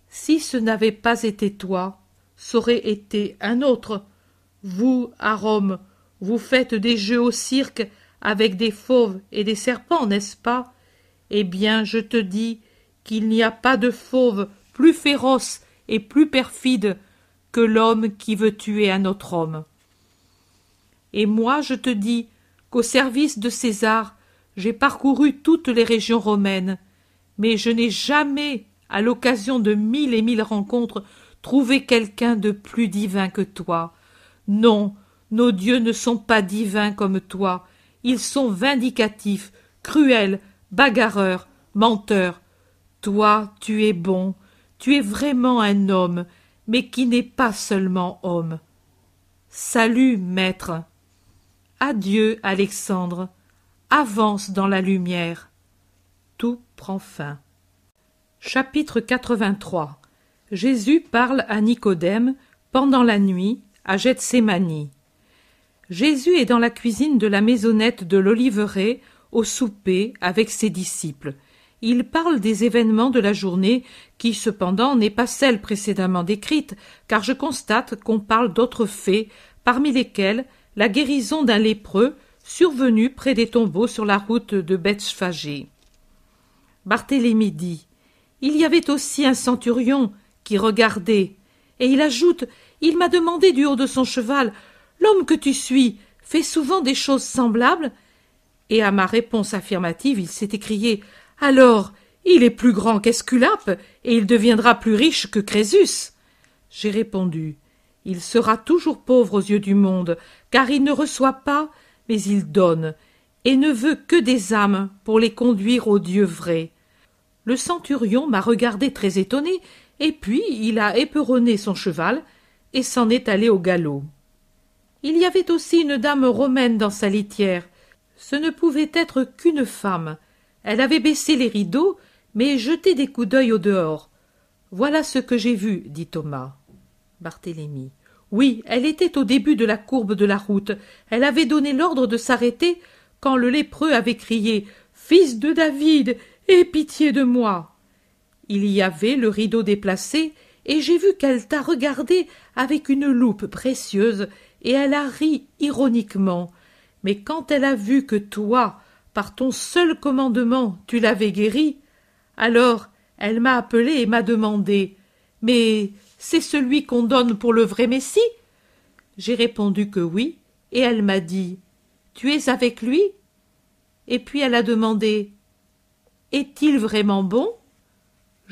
A: Si ce n'avait pas été toi, c'aurait été un autre. Vous, à Rome, vous faites des jeux au cirque avec des fauves et des serpents, n'est-ce pas? Eh bien, je te dis qu'il n'y a pas de fauve plus féroce et plus perfide que l'homme qui veut tuer un autre homme. Et moi, je te dis qu'au service de César, j'ai parcouru toutes les régions romaines, mais je n'ai jamais, à l'occasion de mille et mille rencontres, trouvé quelqu'un de plus divin que toi. Non, nos dieux ne sont pas divins comme toi, ils sont vindicatifs, cruels, bagarreurs, menteurs. Toi, tu es bon, tu es vraiment un homme, mais qui n'est pas seulement homme. Salut, maître. Adieu, Alexandre. Avance dans la lumière. Tout prend fin. Chapitre 83 Jésus parle à Nicodème pendant la nuit à Gethsémani. Jésus est dans la cuisine de la maisonnette de l'Oliveraie au souper avec ses disciples. Il parle des événements de la journée qui cependant n'est pas celle précédemment décrite, car je constate qu'on parle d'autres faits, parmi lesquels la guérison d'un lépreux survenu près des tombeaux sur la route de Bethphagée. Barthélemy dit Il y avait aussi un centurion qui regardait, et il ajoute Il m'a demandé du haut de son cheval L'homme que tu suis fait souvent des choses semblables? Et à ma réponse affirmative, il s'est écrié Alors, il est plus grand qu'Esculape, et il deviendra plus riche que Crésus. J'ai répondu Il sera toujours pauvre aux yeux du monde, car il ne reçoit pas, mais il donne, et ne veut que des âmes pour les conduire au Dieu vrai. Le centurion m'a regardé très étonné, et puis il a éperonné son cheval et s'en est allé au galop. Il y avait aussi une dame romaine dans sa litière. Ce ne pouvait être qu'une femme. Elle avait baissé les rideaux, mais jeté des coups d'œil au dehors. Voilà ce que j'ai vu, dit Thomas. Barthélemy. Oui, elle était au début de la courbe de la route. Elle avait donné l'ordre de s'arrêter quand le lépreux avait crié Fils de David, aie pitié de moi. Il y avait le rideau déplacé, et j'ai vu qu'elle t'a regardé avec une loupe précieuse et elle a ri ironiquement. Mais quand elle a vu que toi, par ton seul commandement, tu l'avais guérie, alors elle m'a appelé et m'a demandé Mais c'est celui qu'on donne pour le vrai Messie? J'ai répondu que oui, et elle m'a dit Tu es avec lui? Et puis elle a demandé Est-il vraiment bon?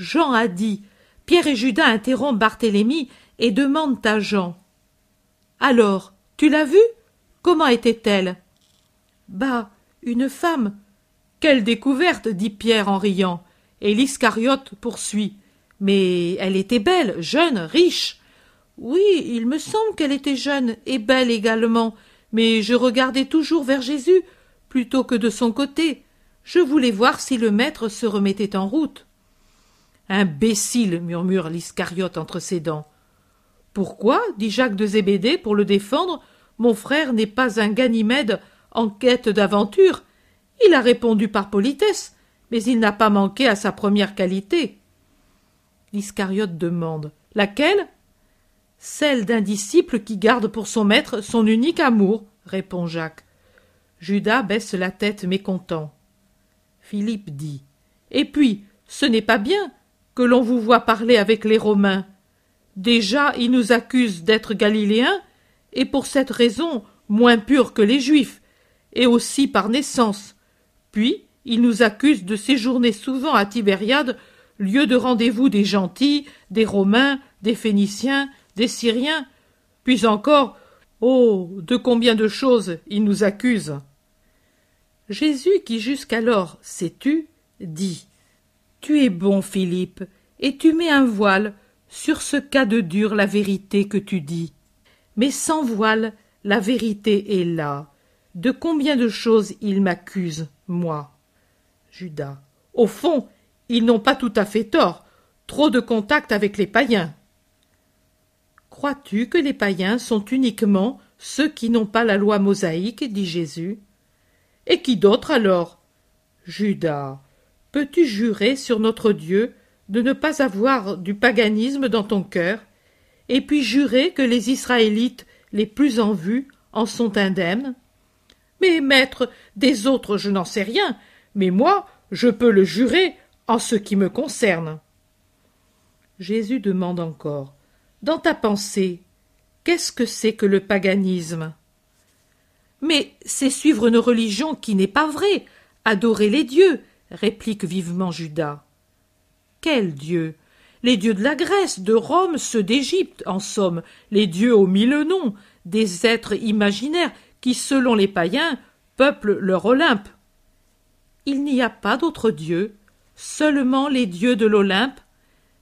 A: Jean a dit Pierre et Judas interrompent Barthélemy et demandent à Jean alors, tu l'as vue Comment était-elle? Bah, une femme. Quelle découverte dit Pierre en riant. Et l'Iscariote poursuit. Mais elle était belle, jeune, riche. Oui, il me semble qu'elle était jeune et belle également, mais je regardais toujours vers Jésus plutôt que de son côté. Je voulais voir si le maître se remettait en route. Imbécile, murmure l'Iscariote entre ses dents. Pourquoi dit Jacques de Zébédée pour le défendre. Mon frère n'est pas un Ganymède en quête d'aventure? Il a répondu par politesse, mais il n'a pas manqué à sa première qualité. L'Iscariote demande Laquelle? Celle d'un disciple qui garde pour son maître son unique amour, répond Jacques. Judas baisse la tête mécontent. Philippe dit Et puis, ce n'est pas bien que l'on vous voit parler avec les Romains. Déjà, ils nous accusent d'être galiléens, et pour cette raison moins purs que les Juifs, et aussi par naissance. Puis, ils nous accusent de séjourner souvent à Tibériade, lieu de rendez-vous des gentils, des Romains, des Phéniciens, des Syriens. Puis encore, oh, de combien de choses ils nous accusent. Jésus, qui jusqu'alors s'est tu, dit Tu es bon, Philippe, et tu mets un voile sur ce cas de dur la vérité que tu dis. Mais sans voile, la vérité est là. De combien de choses il m'accuse, moi? Judas. Au fond, ils n'ont pas tout à fait tort. Trop de contact avec les païens. Crois-tu que les païens sont uniquement ceux qui n'ont pas la loi mosaïque dit Jésus? Et qui d'autre alors? Judas, peux-tu jurer sur notre Dieu de ne pas avoir du paganisme dans ton cœur, et puis jurer que les Israélites les plus en vue en sont indemnes? Mais maître, des autres je n'en sais rien, mais moi je peux le jurer en ce qui me concerne. Jésus demande encore. Dans ta pensée, qu'est-ce que c'est que le paganisme? Mais c'est suivre une religion qui n'est pas vraie, adorer les dieux, réplique vivement Judas. Quels dieux Les dieux de la Grèce, de Rome, ceux d'Égypte, en somme, les dieux aux mille noms, des êtres imaginaires qui, selon les païens, peuplent leur Olympe. Il n'y a pas d'autres dieux, seulement les dieux de l'Olympe.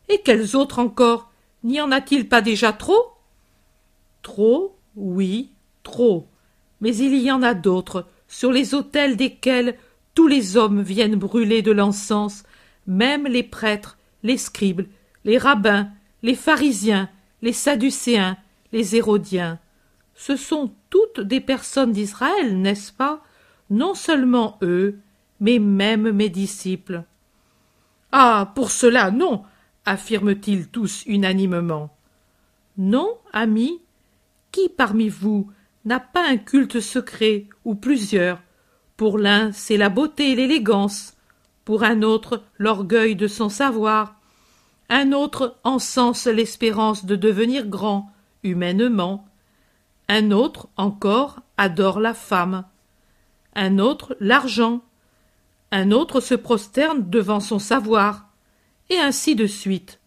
A: Et quels autres encore? N'y en a-t-il pas déjà trop? Trop, oui, trop. Mais il y en a d'autres, sur les autels desquels tous les hommes viennent brûler de l'encens, même les prêtres, les scribes, les rabbins, les pharisiens, les sadducéens, les hérodiens. Ce sont toutes des personnes d'Israël, n'est-ce pas? Non seulement eux, mais même mes disciples. Ah. Pour cela, non. affirment-ils tous unanimement. Non, amis. Qui parmi vous n'a pas un culte secret, ou plusieurs? Pour l'un, c'est la beauté et l'élégance, pour un autre, l'orgueil de son savoir, un autre encense l'espérance de devenir grand, humainement, un autre encore adore la femme, un autre l'argent, un autre se prosterne devant son savoir, et ainsi de suite.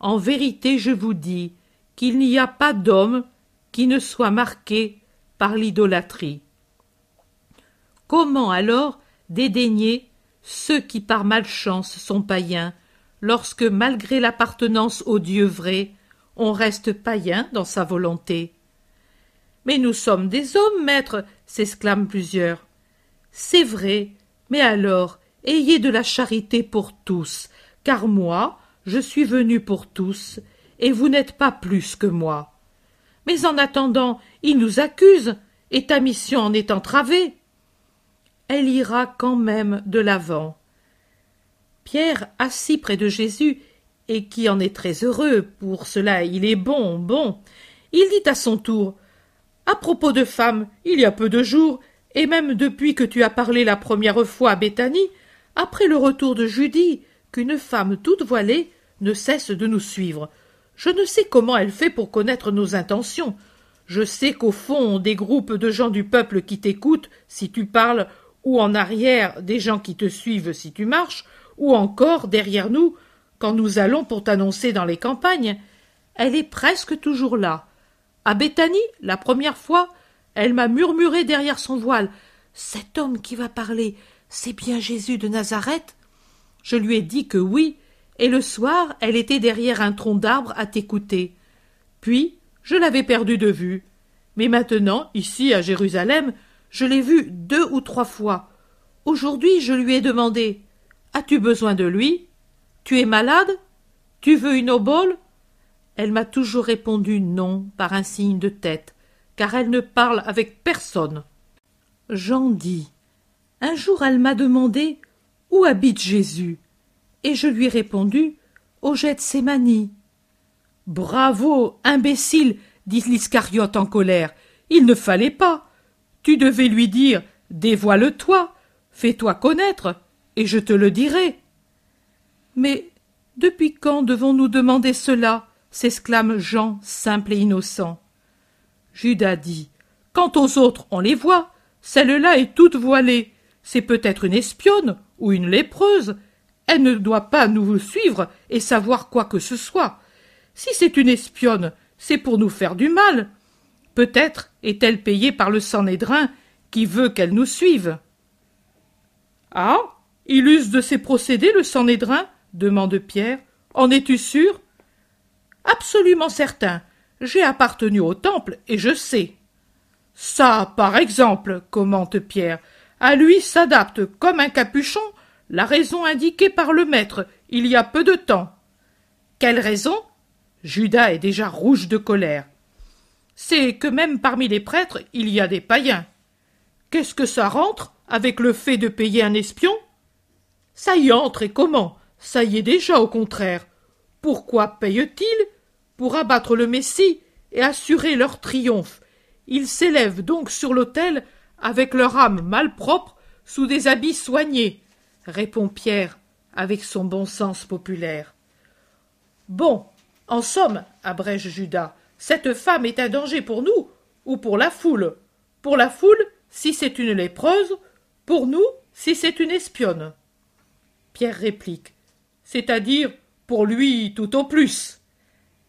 A: En vérité, je vous dis qu'il n'y a pas d'homme qui ne soit marqué par l'idolâtrie. Comment alors dédaigner ceux qui par malchance sont païens, lorsque, malgré l'appartenance au Dieu vrai, on reste païen dans sa volonté? Mais nous sommes des hommes, maître, s'exclament plusieurs. C'est vrai, mais alors, ayez de la charité pour tous, car moi, je suis venu pour tous, et vous n'êtes pas plus que moi. Mais en attendant, il nous accuse, et ta mission en est entravée. Elle ira quand même de l'avant. Pierre, assis près de Jésus, et qui en est très heureux, pour cela il est bon, bon, il dit à son tour À propos de femmes, il y a peu de jours, et même depuis que tu as parlé la première fois à Béthanie, après le retour de Judie, qu'une femme toute voilée ne cesse de nous suivre. Je ne sais comment elle fait pour connaître nos intentions. Je sais qu'au fond des groupes de gens du peuple qui t'écoutent si tu parles, ou en arrière des gens qui te suivent si tu marches, ou encore derrière nous quand nous allons pour t'annoncer dans les campagnes. Elle est presque toujours là. À Béthanie, la première fois, elle m'a murmuré derrière son voile. Cet homme qui va parler, c'est bien Jésus de Nazareth? Je lui ai dit que oui, et le soir elle était derrière un tronc d'arbre à t'écouter. Puis je l'avais perdue de vue. Mais maintenant, ici à Jérusalem, je l'ai vue deux ou trois fois. Aujourd'hui je lui ai demandé. As-tu besoin de lui? Tu es malade? Tu veux une obole? Elle m'a toujours répondu non par un signe de tête car elle ne parle avec personne. Jean dit Un jour elle m'a demandé Où habite Jésus? Et je lui ai répondu Au Gethsémani. Bravo, imbécile dit l'Iscariote en colère. Il ne fallait pas. Tu devais lui dire Dévoile-toi, fais-toi connaître, et je te le dirai. Mais depuis quand devons-nous demander cela s'exclame Jean, simple et innocent. Judas dit Quant aux autres, on les voit. Celle-là est toute voilée. C'est peut-être une espionne ou une lépreuse. Elle ne doit pas nous suivre et savoir quoi que ce soit. Si c'est une espionne, c'est pour nous faire du mal. Peut-être est-elle payée par le Sanhédrin qui veut qu'elle nous suive. Ah Il use de ces procédés, le Sanhédrin demande Pierre. En es-tu sûr? Absolument certain. J'ai appartenu au temple et je sais. Ça, par exemple, commente Pierre, à lui s'adapte comme un capuchon la raison indiquée par le maître il y a peu de temps. Quelle raison? Judas est déjà rouge de colère. C'est que même parmi les prêtres, il y a des païens. Qu'est-ce que ça rentre avec le fait de payer un espion? Ça y entre et comment? Ça y est déjà au contraire. Pourquoi payent-ils? Pour abattre le Messie et assurer leur triomphe. Ils s'élèvent donc sur l'autel avec leur âme malpropre sous des habits soignés, répond Pierre avec son bon sens populaire. Bon, en somme, abrège Judas, cette femme est un danger pour nous ou pour la foule. Pour la foule, si c'est une lépreuse, pour nous, si c'est une espionne. Pierre réplique. C'est-à-dire pour lui tout au plus.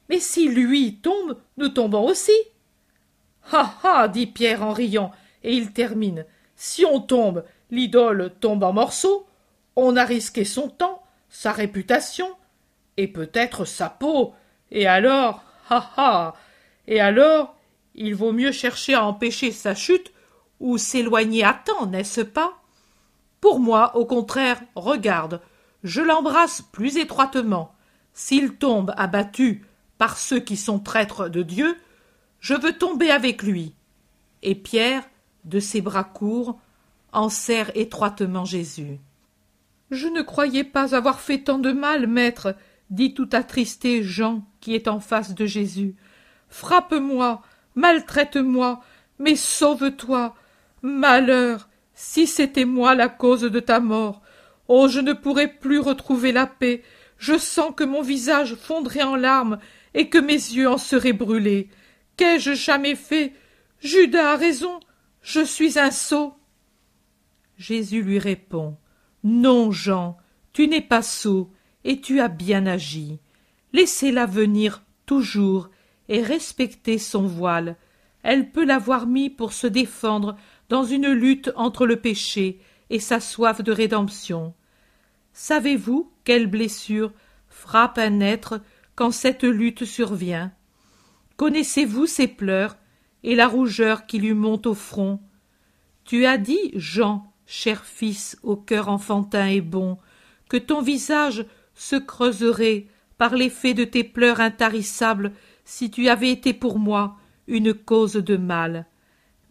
A: Mais si lui tombe, nous tombons aussi. Ha ha dit Pierre en riant, et il termine. Si on tombe, l'idole tombe en morceaux, on a risqué son temps, sa réputation, et peut-être sa peau, et alors, ha ha, et alors, il vaut mieux chercher à empêcher sa chute ou s'éloigner à temps, n'est-ce pas? Pour moi, au contraire, regarde, je l'embrasse plus étroitement. S'il tombe abattu par ceux qui sont prêtres de Dieu, je veux tomber avec lui. Et Pierre, de ses bras courts, enserre étroitement Jésus. Je ne croyais pas avoir fait tant de mal, maître, dit tout attristé Jean, qui est en face de Jésus. Frappe-moi, maltraite-moi, mais sauve-toi. Malheur, si c'était moi la cause de ta mort. Oh, je ne pourrais plus retrouver la paix. Je sens que mon visage fondrait en larmes et que mes yeux en seraient brûlés. Qu'ai-je jamais fait? Judas a raison. Je suis un sot. Jésus lui répond. Non, Jean, tu n'es pas sot, et tu as bien agi. Laissez-la venir toujours et respectez son voile. Elle peut l'avoir mis pour se défendre dans une lutte entre le péché et sa soif de rédemption. Savez-vous quelle blessure frappe un être quand cette lutte survient? Connaissez-vous ses pleurs et la rougeur qui lui monte au front? Tu as dit, Jean, cher fils au cœur enfantin et bon, que ton visage se creuserait par l'effet de tes pleurs intarissables si tu avais été pour moi une cause de mal.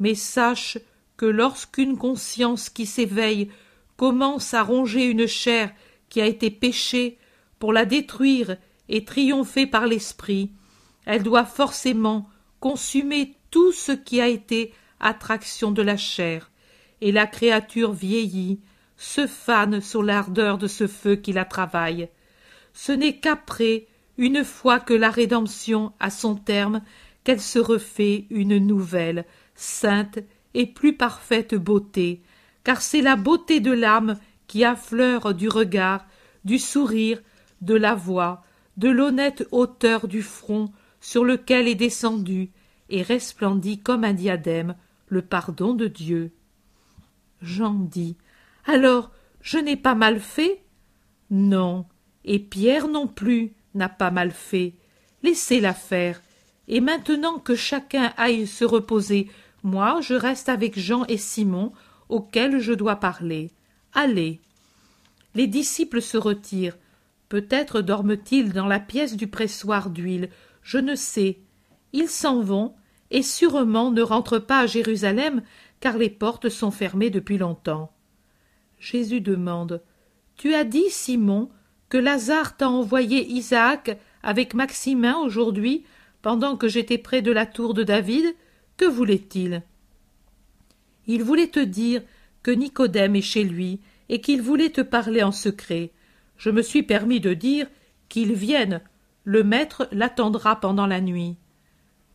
A: Mais sache que lorsqu'une conscience qui s'éveille commence à ronger une chair qui a été péchée pour la détruire et triompher par l'esprit, elle doit forcément consumer tout ce qui a été attraction de la chair, et la créature vieillit, se fane sur l'ardeur de ce feu qui la travaille. Ce n'est qu'après, une fois que la rédemption a son terme, qu'elle se refait une nouvelle, sainte et plus parfaite beauté, car c'est la beauté de l'âme qui affleure du regard, du sourire, de la voix, de l'honnête hauteur du front sur lequel est descendu et resplendit comme un diadème le pardon de Dieu. Jean dit Alors, je n'ai pas mal fait? Non, et Pierre non plus n'a pas mal fait. Laissez-la faire. Et maintenant que chacun aille se reposer, moi je reste avec Jean et Simon, auxquels je dois parler. Allez. Les disciples se retirent. Peut-être dorment-ils dans la pièce du pressoir d'huile, je ne sais. Ils s'en vont, et sûrement ne rentrent pas à Jérusalem, car les portes sont fermées depuis longtemps. Jésus demande. Tu as dit, Simon, que Lazare t'a envoyé Isaac avec Maximin aujourd'hui, pendant que j'étais près de la tour de David, que voulait-il? Il voulait te dire que Nicodème est chez lui et qu'il voulait te parler en secret. Je me suis permis de dire qu'il vienne. Le maître l'attendra pendant la nuit.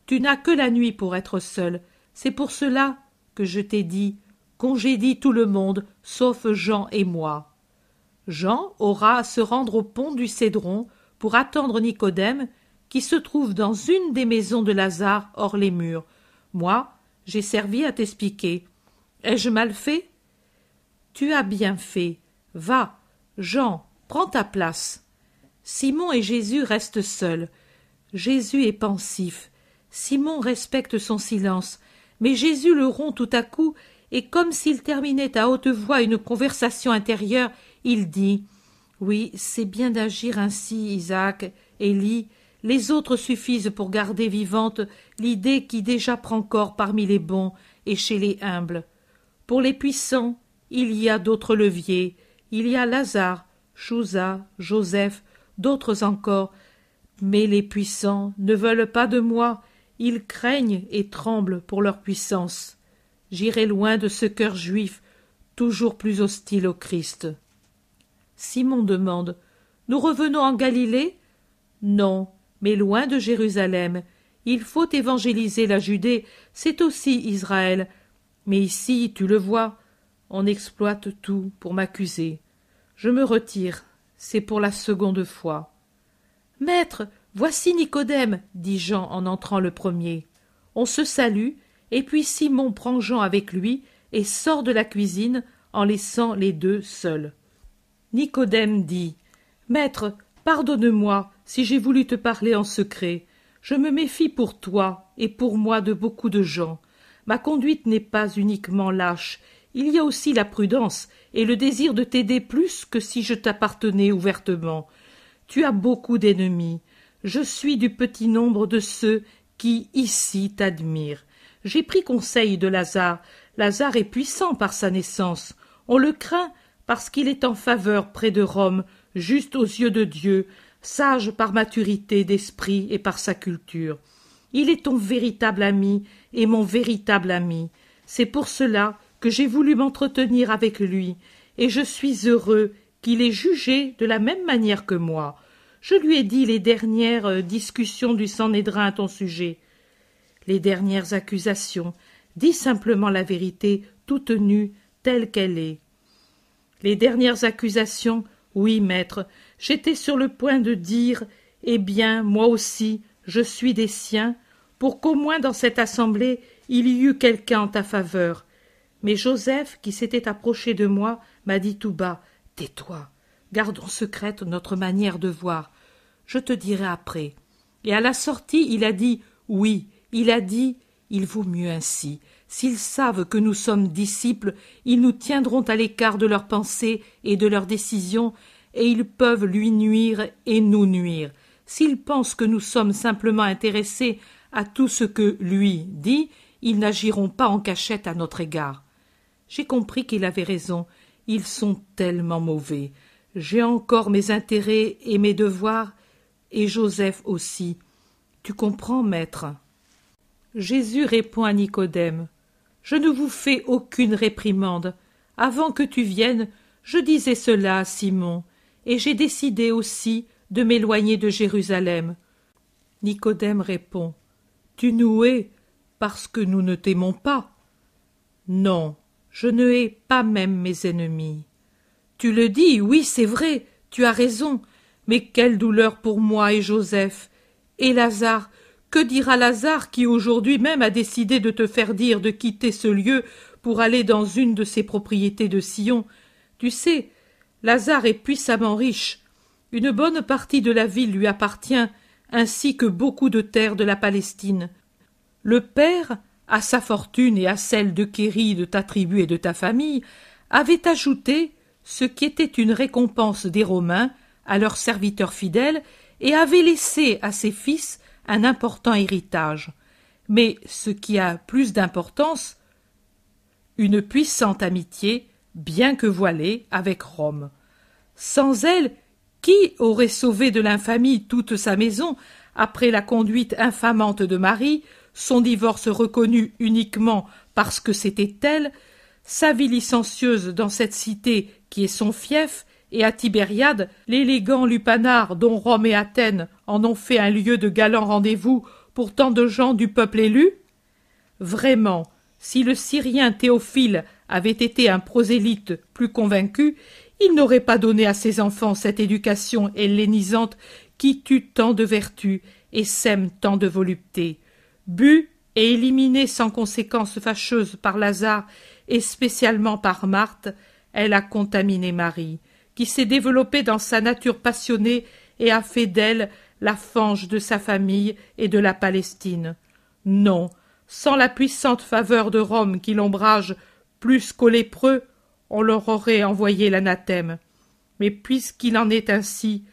A: Tu n'as que la nuit pour être seul. C'est pour cela que je t'ai dit congédie tout le monde, sauf Jean et moi. Jean aura à se rendre au pont du Cédron pour attendre Nicodème, qui se trouve dans une des maisons de Lazare hors les murs. Moi, j'ai servi à t'expliquer. Ai-je mal fait? Tu as bien fait. Va, Jean, prends ta place. Simon et Jésus restent seuls. Jésus est pensif. Simon respecte son silence, mais Jésus le rompt tout à coup, et comme s'il terminait à haute voix une conversation intérieure, il dit Oui, c'est bien d'agir ainsi, Isaac, Élie, les autres suffisent pour garder vivante l'idée qui déjà prend corps parmi les bons et chez les humbles. Pour les puissants, il y a d'autres leviers, il y a Lazare, Chouza, Joseph, d'autres encore, mais les puissants ne veulent pas de moi, ils craignent et tremblent pour leur puissance. J'irai loin de ce cœur juif, toujours plus hostile au Christ. Simon demande. Nous revenons en Galilée? Non, mais loin de Jérusalem. Il faut évangéliser la Judée, c'est aussi Israël. Mais ici, tu le vois, on exploite tout pour m'accuser. Je me retire, c'est pour la seconde fois. Maître, voici Nicodème, dit Jean en entrant le premier. On se salue, et puis Simon prend Jean avec lui et sort de la cuisine en laissant les deux seuls. Nicodème dit. Maître, pardonne-moi si j'ai voulu te parler en secret. Je me méfie pour toi et pour moi de beaucoup de gens. Ma conduite n'est pas uniquement lâche, il y a aussi la prudence et le désir de t'aider plus que si je t'appartenais ouvertement. Tu as beaucoup d'ennemis. Je suis du petit nombre de ceux qui, ici, t'admirent. J'ai pris conseil de Lazare. Lazare est puissant par sa naissance. On le craint parce qu'il est en faveur près de Rome, juste aux yeux de Dieu, sage par maturité d'esprit et par sa culture. Il est ton véritable ami et mon véritable ami. C'est pour cela que j'ai voulu m'entretenir avec lui, et je suis heureux qu'il ait jugé de la même manière que moi. Je lui ai dit les dernières euh, discussions du Sanhédrin à ton sujet, les dernières accusations. Dis simplement la vérité, toute nue, telle qu'elle est. Les dernières accusations, oui, maître, j'étais sur le point de dire Eh bien, moi aussi, je suis des siens, pour qu'au moins dans cette assemblée il y eût quelqu'un en ta faveur. Mais Joseph, qui s'était approché de moi, m'a dit tout bas Tais-toi, gardons secrète notre manière de voir. Je te dirai après. Et à la sortie, il a dit Oui, il a dit Il vaut mieux ainsi. S'ils savent que nous sommes disciples, ils nous tiendront à l'écart de leurs pensées et de leurs décisions, et ils peuvent lui nuire et nous nuire. S'ils pensent que nous sommes simplement intéressés à tout ce que lui dit, ils n'agiront pas en cachette à notre égard. J'ai compris qu'il avait raison. Ils sont tellement mauvais. J'ai encore mes intérêts et mes devoirs, et Joseph aussi. Tu comprends, maître? Jésus répond à Nicodème. Je ne vous fais aucune réprimande. Avant que tu viennes, je disais cela à Simon, et j'ai décidé aussi de m'éloigner de Jérusalem. Nicodème répond. Tu nous hais parce que nous ne t'aimons pas. Non, je ne hais pas même mes ennemis. Tu le dis, oui, c'est vrai, tu as raison, mais quelle douleur pour moi et Joseph. Et Lazare, que dira Lazare qui aujourd'hui même a décidé de te faire dire de quitter ce lieu pour aller dans une de ses propriétés de Sion? Tu sais, Lazare est puissamment riche. Une bonne partie de la ville lui appartient, ainsi que beaucoup de terres de la Palestine. Le père à sa fortune et à celle de Kéry de ta tribu et de ta famille, avait ajouté ce qui était une récompense des Romains à leurs serviteurs fidèles et avait laissé à ses fils important héritage. Mais ce qui a plus d'importance, une puissante amitié, bien que voilée, avec Rome. Sans elle, qui aurait sauvé de l'infamie toute sa maison après la conduite infamante de Marie, son divorce reconnu uniquement parce que c'était elle, sa vie licencieuse dans cette cité qui est son fief, et à Tibériade, l'élégant lupanar dont Rome et Athènes en ont fait un lieu de galant rendez-vous pour tant de gens du peuple élu? Vraiment, si le Syrien Théophile avait été un prosélyte plus convaincu, il n'aurait pas donné à ses enfants cette éducation hellénisante qui tue tant de vertus et sème tant de volupté bu et éliminé sans conséquences fâcheuses par Lazare et spécialement par Marthe, elle a contaminé Marie, qui s'est développée dans sa nature passionnée et a fait d'elle la fange de sa famille et de la Palestine. Non, sans la puissante faveur de Rome qui l'ombrage plus qu'aux lépreux, on leur aurait envoyé l'anathème. Mais puisqu'il en est ainsi,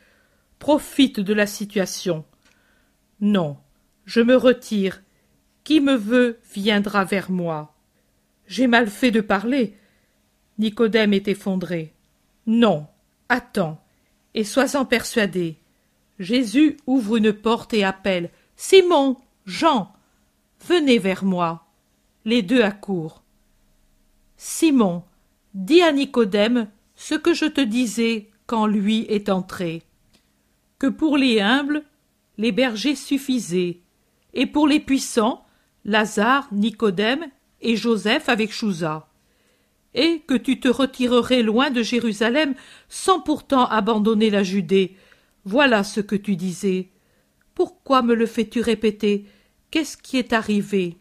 A: profite de la situation. Non, je me retire. Qui me veut viendra vers moi. J'ai mal fait de parler. Nicodème est effondré. Non, attends, et sois-en persuadé. Jésus ouvre une porte et appelle. Simon, Jean, venez vers moi. Les deux accourent. Simon, dis à Nicodème ce que je te disais quand lui est entré. Que pour les humbles, les bergers suffisaient, et pour les puissants, Lazare, Nicodème et Joseph avec Chouza, et que tu te retirerais loin de Jérusalem sans pourtant abandonner la Judée. Voilà ce que tu disais. Pourquoi me le fais-tu répéter? Qu'est-ce qui est arrivé?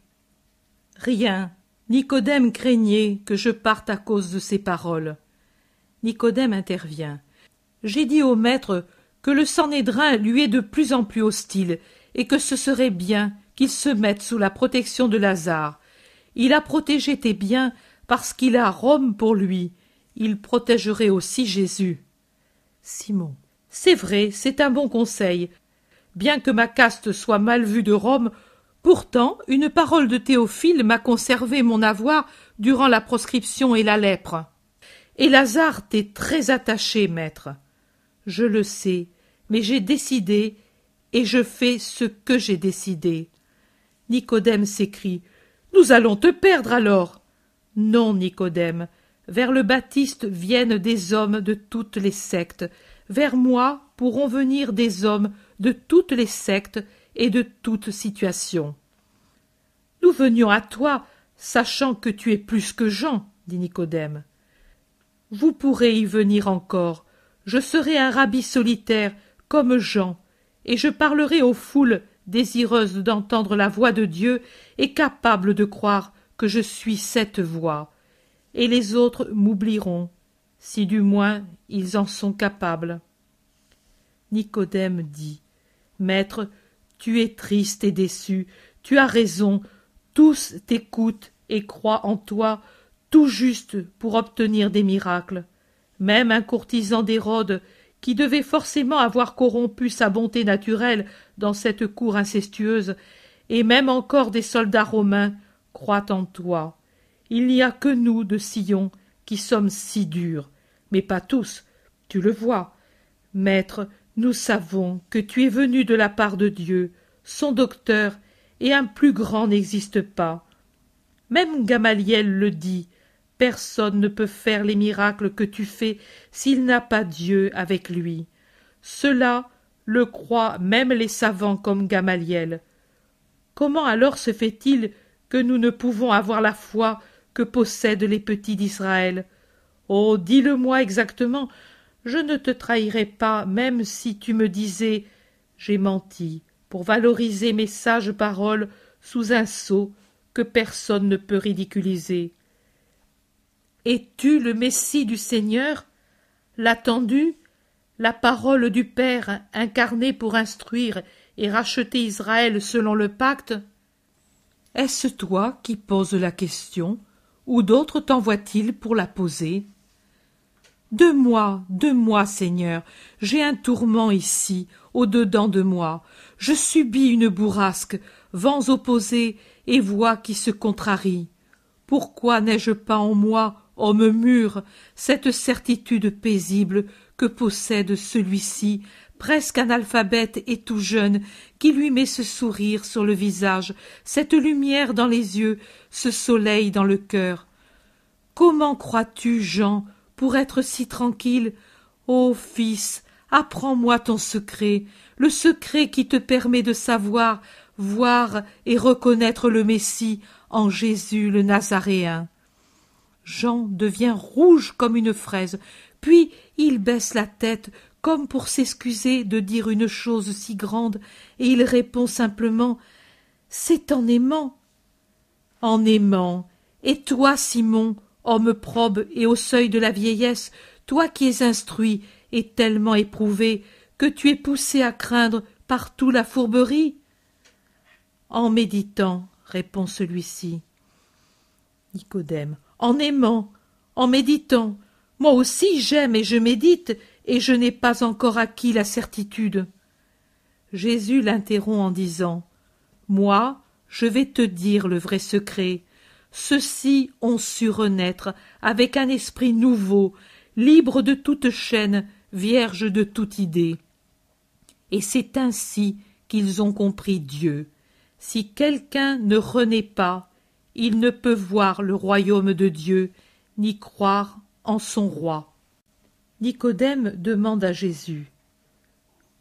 A: Rien. Nicodème craignait que je parte à cause de ces paroles. Nicodème intervient. J'ai dit au maître que le Sanhédrin lui est de plus en plus hostile et que ce serait bien qu'il se mette sous la protection de Lazare. Il a protégé tes biens parce qu'il a Rome pour lui. Il protégerait aussi Jésus. Simon. C'est vrai, c'est un bon conseil. Bien que ma caste soit mal vue de Rome, pourtant une parole de Théophile m'a conservé mon avoir durant la proscription et la lèpre. Et Lazare t'est très attaché, maître. Je le sais, mais j'ai décidé, et je fais ce que j'ai décidé. Nicodème s'écrie. Nous allons te perdre alors. Non, Nicodème, vers le Baptiste viennent des hommes de toutes les sectes, vers moi pourront venir des hommes de toutes les sectes et de toutes situations. Nous venions à toi, sachant que tu es plus que Jean, dit Nicodème. Vous pourrez y venir encore. Je serai un rabbi solitaire, comme Jean, et je parlerai aux foules désireuses d'entendre la voix de Dieu et capables de croire que je suis cette voix, et les autres m'oublieront, si du moins ils en sont capables. Nicodème dit. Maître, tu es triste et déçu, tu as raison, tous t'écoutent et croient en toi, tout juste pour obtenir des miracles. Même un courtisan d'Hérode, qui devait forcément avoir corrompu sa bonté naturelle dans cette cour incestueuse, et même encore des soldats romains, croient en toi. Il n'y a que nous de Sion qui sommes si durs, mais pas tous, tu le vois. Maître, nous savons que tu es venu de la part de Dieu, son docteur, et un plus grand n'existe pas. Même Gamaliel le dit, personne ne peut faire les miracles que tu fais s'il n'a pas Dieu avec lui. Cela le croient même les savants comme Gamaliel. Comment alors se fait-il que nous ne pouvons avoir la foi que possèdent les petits d'Israël Oh, dis-le-moi exactement, je ne te trahirai pas, même si tu me disais J'ai menti pour valoriser mes sages paroles sous un sceau que personne ne peut ridiculiser. Es-tu le Messie du Seigneur, l'attendu, la parole du Père incarnée pour instruire et racheter Israël selon le pacte? Est-ce toi qui poses la question, ou d'autres t'envoient-ils pour la poser? De moi, de moi, Seigneur, j'ai un tourment ici, au-dedans de moi. Je subis une bourrasque, vents opposés et voix qui se contrarient. Pourquoi n'ai-je pas en moi, homme mûr, cette certitude paisible que possède celui-ci, presque analphabète et tout jeune, qui lui met ce sourire sur le visage, cette lumière dans les yeux, ce soleil dans le cœur. Comment crois-tu, Jean, pour être si tranquille? Ô fils apprends-moi ton secret le secret qui te permet de savoir voir et reconnaître le messie en jésus le nazaréen. Jean devient rouge comme une fraise puis il baisse la tête comme pour s'excuser de dire une chose si grande et il répond simplement c'est en aimant en aimant et toi simon homme probe et au seuil de la vieillesse, toi qui es instruit et tellement éprouvé que tu es poussé à craindre partout la fourberie En méditant, répond celui-ci. Nicodème. En aimant, en méditant. Moi aussi j'aime et je médite, et je n'ai pas encore acquis la certitude. Jésus l'interrompt en disant Moi, je vais te dire le vrai secret. Ceux-ci ont su renaître avec un esprit nouveau, libre de toute chaîne, vierge de toute idée. Et c'est ainsi qu'ils ont compris Dieu. Si quelqu'un ne renaît pas, il ne peut voir le royaume de Dieu, ni croire en son roi. Nicodème demande à Jésus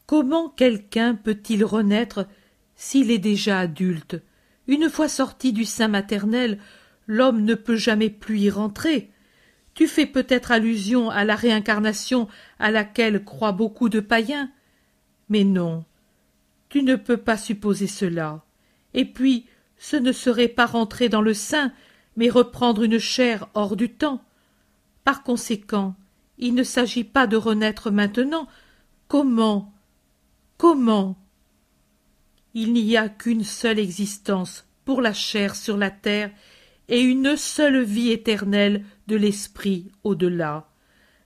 A: Comment quelqu'un peut-il renaître s'il est déjà adulte? Une fois sorti du sein maternel, l'homme ne peut jamais plus y rentrer. Tu fais peut-être allusion à la réincarnation à laquelle croient beaucoup de païens. Mais non, tu ne peux pas supposer cela. Et puis, ce ne serait pas rentrer dans le sein, mais reprendre une chair hors du temps. Par conséquent, il ne s'agit pas de renaître maintenant. Comment? Comment? Il n'y a qu'une seule existence pour la chair sur la terre et une seule vie éternelle de l'esprit au-delà.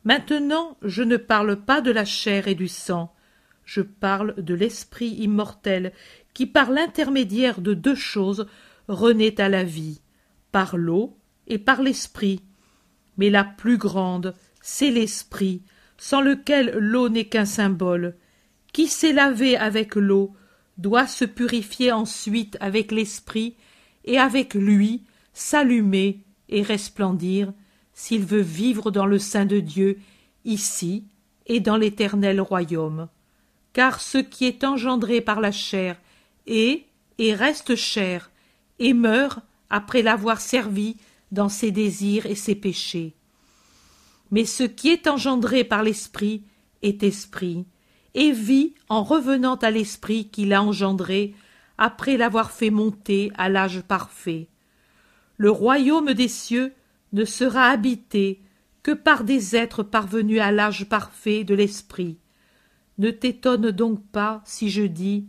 A: Maintenant, je ne parle pas de la chair et du sang, je parle de l'esprit immortel qui, par l'intermédiaire de deux choses, renaît à la vie, par l'eau et par l'esprit. Mais la plus grande, c'est l'esprit, sans lequel l'eau n'est qu'un symbole. Qui s'est lavé avec l'eau doit se purifier ensuite avec l'esprit, et avec lui s'allumer et resplendir, s'il veut vivre dans le sein de Dieu, ici et dans l'éternel royaume. Car ce qui est engendré par la chair est et reste chair, et meurt après l'avoir servi dans ses désirs et ses péchés. Mais ce qui est engendré par l'esprit est esprit, et vit en revenant à l'esprit qui l'a engendré après l'avoir fait monter à l'âge parfait. Le royaume des cieux ne sera habité que par des êtres parvenus à l'âge parfait de l'esprit. Ne t'étonne donc pas si je dis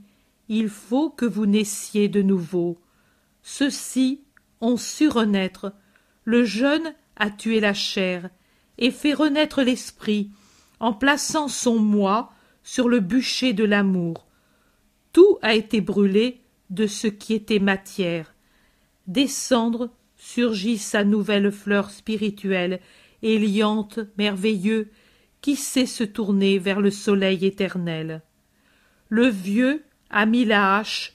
A: il faut que vous naissiez de nouveau. Ceux-ci ont su renaître. Le jeune a tué la chair et fait renaître l'esprit en plaçant son moi sur le bûcher de l'amour. Tout a été brûlé de ce qui était matière. Des cendres surgit sa nouvelle fleur spirituelle, éliante, merveilleux, qui sait se tourner vers le soleil éternel. Le vieux a mis la hache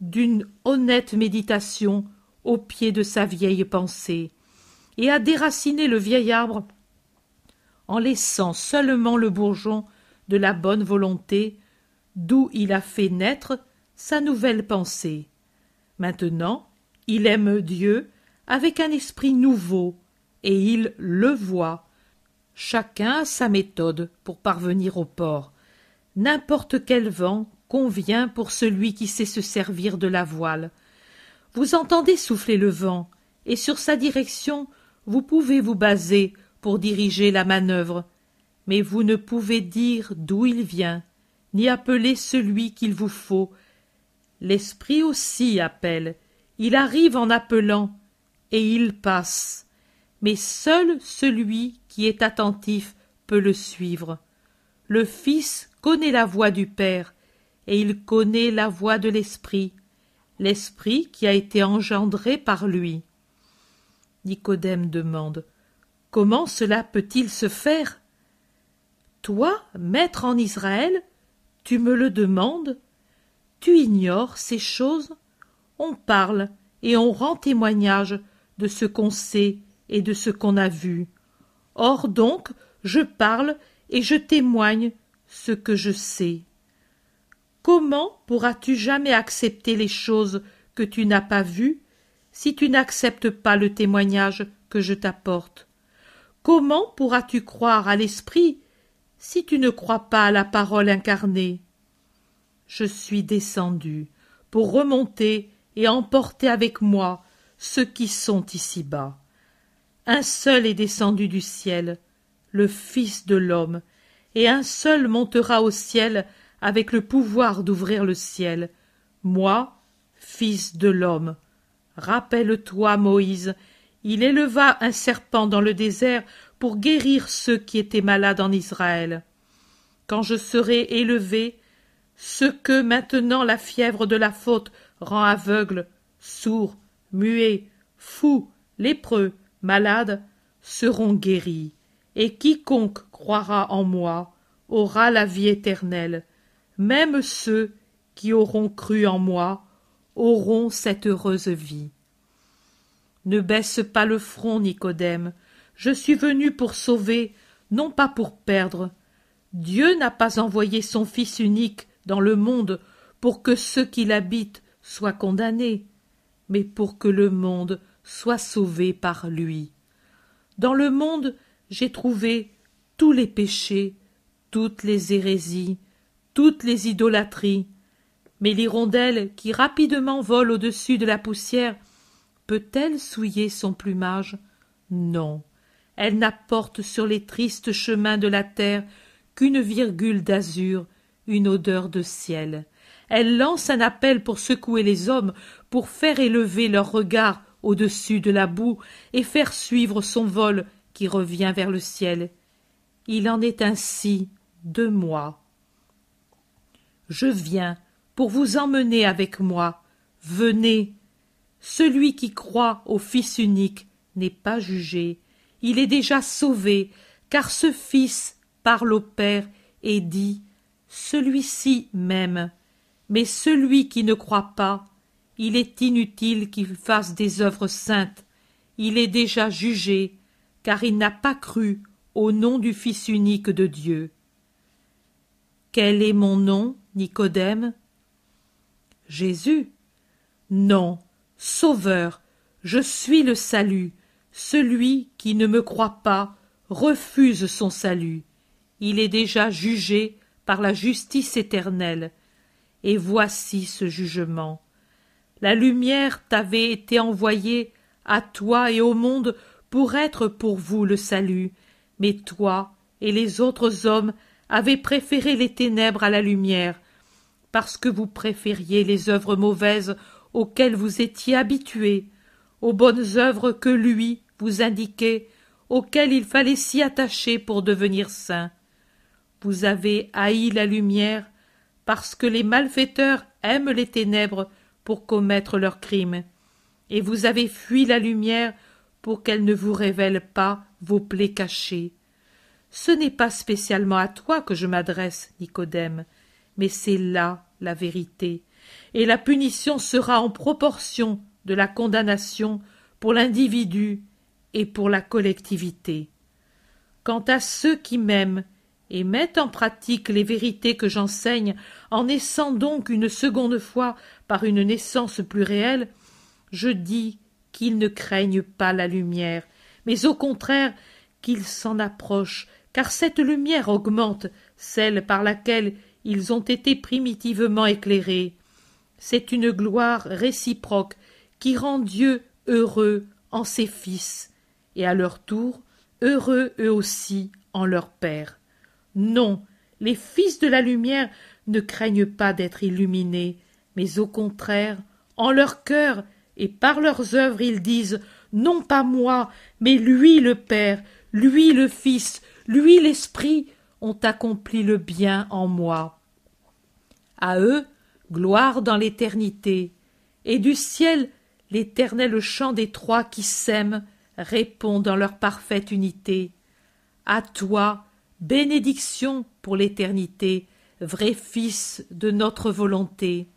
A: d'une honnête méditation au pied de sa vieille pensée, et a déraciné le vieil arbre en laissant seulement le bourgeon de la bonne volonté, d'où il a fait naître sa nouvelle pensée. Maintenant, il aime Dieu avec un esprit nouveau, et il le voit. Chacun a sa méthode pour parvenir au port. N'importe quel vent convient pour celui qui sait se servir de la voile. Vous entendez souffler le vent, et sur sa direction vous pouvez vous baser pour diriger la manœuvre, mais vous ne pouvez dire d'où il vient, ni appeler celui qu'il vous faut. L'esprit aussi appelle, il arrive en appelant, et il passe. Mais seul celui qui est attentif peut le suivre. Le Fils connaît la voix du Père, et il connaît la voix de l'Esprit, l'Esprit qui a été engendré par lui. Nicodème demande Comment cela peut-il se faire? Toi, maître en Israël, tu me le demandes Tu ignores ces choses On parle et on rend témoignage de ce qu'on sait et de ce qu'on a vu. Or donc, je parle et je témoigne ce que je sais. Comment pourras-tu jamais accepter les choses que tu n'as pas vues si tu n'acceptes pas le témoignage que je t'apporte? Comment pourras-tu croire à l'Esprit si tu ne crois pas à la parole incarnée? Je suis descendu pour remonter et emporter avec moi ceux qui sont ici-bas. Un seul est descendu du ciel, le Fils de l'homme, et un seul montera au ciel avec le pouvoir d'ouvrir le ciel. Moi, fils de l'homme. Rappelle-toi, Moïse, il éleva un serpent dans le désert pour guérir ceux qui étaient malades en Israël. quand je serai élevé, ceux que maintenant la fièvre de la faute rend aveugles, sourds, muets, fous, lépreux, malades, seront guéris, et quiconque croira en moi aura la vie éternelle. Même ceux qui auront cru en moi auront cette heureuse vie. Ne baisse pas le front, Nicodème. Je suis venu pour sauver, non pas pour perdre. Dieu n'a pas envoyé son Fils unique dans le monde pour que ceux qui l'habitent soient condamnés, mais pour que le monde soit sauvé par lui. Dans le monde, j'ai trouvé tous les péchés, toutes les hérésies, toutes les idolâtries. Mais l'hirondelle qui rapidement vole au-dessus de la poussière peut-elle souiller son plumage? Non. Elle n'apporte sur les tristes chemins de la terre qu'une virgule d'azur, une odeur de ciel. Elle lance un appel pour secouer les hommes, pour faire élever leur regard au-dessus de la boue et faire suivre son vol qui revient vers le ciel. Il en est ainsi de moi. Je viens pour vous emmener avec moi. Venez. Celui qui croit au Fils unique n'est pas jugé. Il est déjà sauvé, car ce Fils parle au Père et dit Celui-ci m'aime. Mais celui qui ne croit pas, il est inutile qu'il fasse des œuvres saintes. Il est déjà jugé, car il n'a pas cru au nom du Fils unique de Dieu. Quel est mon nom, Nicodème? Jésus? Non, Sauveur, je suis le salut. Celui qui ne me croit pas refuse son salut. Il est déjà jugé par la justice éternelle. Et voici ce jugement. La lumière t'avait été envoyée à toi et au monde pour être pour vous le salut, mais toi et les autres hommes avez préféré les ténèbres à la lumière, parce que vous préfériez les œuvres mauvaises auxquelles vous étiez habitués, aux bonnes œuvres que lui vous indiquait, auxquelles il fallait s'y attacher pour devenir saint. Vous avez haï la lumière, parce que les malfaiteurs aiment les ténèbres pour commettre leurs crimes, et vous avez fui la lumière pour qu'elle ne vous révèle pas vos plaies cachées. Ce n'est pas spécialement à toi que je m'adresse, Nicodème, mais c'est là la vérité, et la punition sera en proportion de la condamnation pour l'individu et pour la collectivité. Quant à ceux qui m'aiment et mettent en pratique les vérités que j'enseigne en naissant donc une seconde fois par une naissance plus réelle, je dis qu'ils ne craignent pas la lumière, mais au contraire qu'ils s'en approchent, car cette lumière augmente celle par laquelle ils ont été primitivement éclairés. C'est une gloire réciproque qui rend Dieu heureux en ses fils, et à leur tour heureux eux aussi en leur Père. Non, les fils de la lumière ne craignent pas d'être illuminés, mais au contraire, en leur cœur et par leurs œuvres ils disent non pas moi, mais lui le Père, lui le Fils, lui l'Esprit ont accompli le bien en moi. À eux, gloire dans l'éternité, et du ciel l'éternel chant des trois qui s'aiment répond dans leur parfaite unité. À toi, bénédiction pour l'éternité, vrai Fils de notre volonté.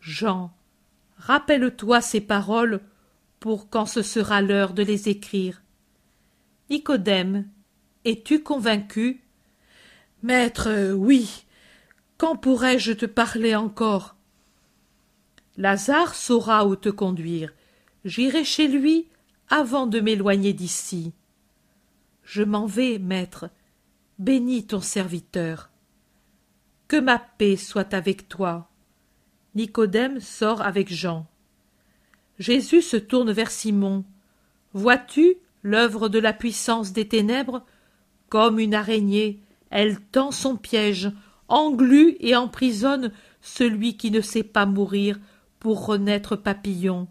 A: Jean, rappelle-toi ces paroles pour quand ce sera l'heure de les écrire. Nicodème, es-tu convaincu? Maître, oui. Quand pourrais-je te parler encore? Lazare saura où te conduire. J'irai chez lui avant de m'éloigner d'ici. Je m'en vais, maître. Bénis ton serviteur. Que ma paix soit avec toi. Nicodème sort avec Jean. Jésus se tourne vers Simon. Vois-tu l'œuvre de la puissance des ténèbres? Comme une araignée, elle tend son piège, englue et emprisonne celui qui ne sait pas mourir pour renaître papillon,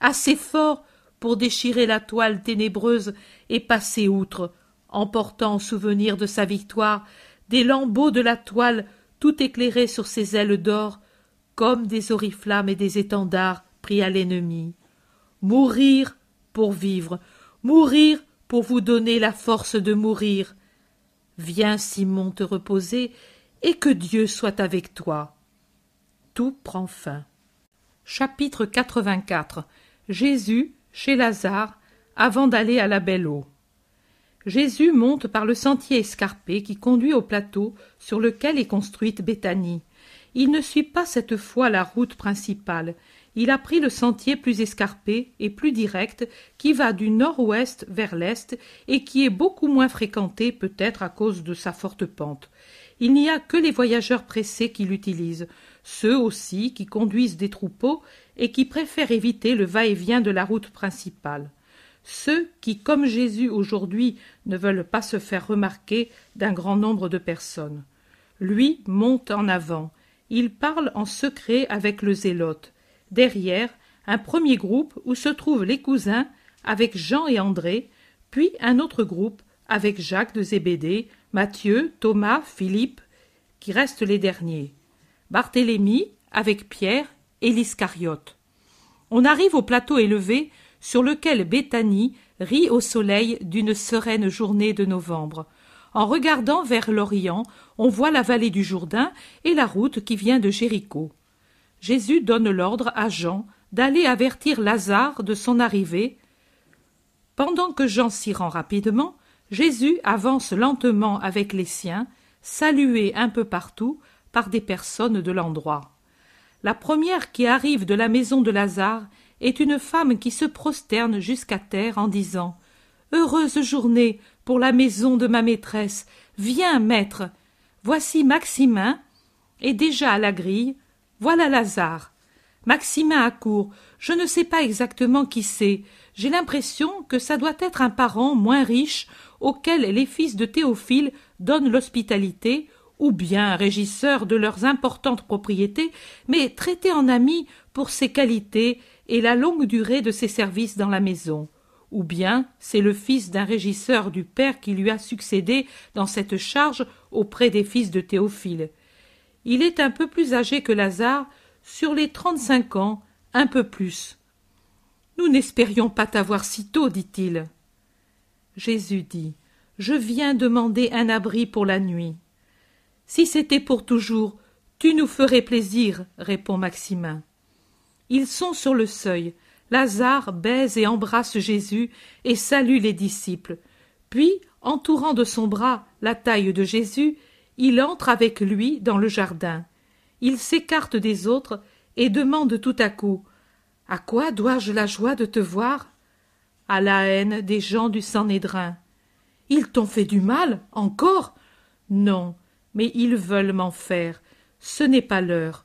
A: assez fort pour déchirer la toile ténébreuse et passer outre, emportant en souvenir de sa victoire des lambeaux de la toile tout éclairés sur ses ailes d'or, comme des oriflammes et des étendards pris à l'ennemi. Mourir pour vivre, mourir pour vous donner la force de mourir. Viens, Simon, te reposer, et que Dieu soit avec toi. Tout prend fin. Chapitre 84 Jésus chez Lazare avant d'aller à la belle eau. Jésus monte par le sentier escarpé qui conduit au plateau sur lequel est construite Béthanie. Il ne suit pas cette fois la route principale. Il a pris le sentier plus escarpé et plus direct qui va du nord-ouest vers l'est et qui est beaucoup moins fréquenté peut-être à cause de sa forte pente. Il n'y a que les voyageurs pressés qui l'utilisent, ceux aussi qui conduisent des troupeaux et qui préfèrent éviter le va-et-vient de la route principale ceux qui, comme Jésus aujourd'hui, ne veulent pas se faire remarquer d'un grand nombre de personnes. Lui monte en avant. Il parle en secret avec le zélote. Derrière, un premier groupe où se trouvent les cousins avec Jean et André, puis un autre groupe avec Jacques de Zébédée, Matthieu, Thomas, Philippe, qui restent les derniers. Barthélemy avec Pierre et l'Iscariote. On arrive au plateau élevé sur lequel Béthanie rit au soleil d'une sereine journée de novembre. En regardant vers l'Orient, on voit la vallée du Jourdain et la route qui vient de Jéricho. Jésus donne l'ordre à Jean d'aller avertir Lazare de son arrivée. Pendant que Jean s'y rend rapidement, Jésus avance lentement avec les siens, salué un peu partout par des personnes de l'endroit. La première qui arrive de la maison de Lazare est une femme qui se prosterne jusqu'à terre en disant Heureuse journée pour la maison de ma maîtresse. Viens, maître. Voici Maximin, et déjà à la grille, voilà Lazare. Maximin accourt. Je ne sais pas exactement qui c'est. J'ai l'impression que ça doit être un parent moins riche auquel les fils de Théophile donnent l'hospitalité, ou bien un régisseur de leurs importantes propriétés, mais traité en ami pour ses qualités et la longue durée de ses services dans la maison, ou bien c'est le fils d'un régisseur du père qui lui a succédé dans cette charge auprès des fils de Théophile. Il est un peu plus âgé que Lazare, sur les trente-cinq ans, un peu plus. Nous n'espérions pas t'avoir si tôt, dit-il. Jésus dit Je viens demander un abri pour la nuit. Si c'était pour toujours, tu nous ferais plaisir, répond Maximin. Ils sont sur le seuil. Lazare baise et embrasse Jésus et salue les disciples. Puis, entourant de son bras la taille de Jésus, il entre avec lui dans le jardin. Il s'écarte des autres et demande tout à coup À quoi dois-je la joie de te voir? À la haine des gens du Sanhédrin. Ils t'ont fait du mal encore? Non, mais ils veulent m'en faire. Ce n'est pas l'heure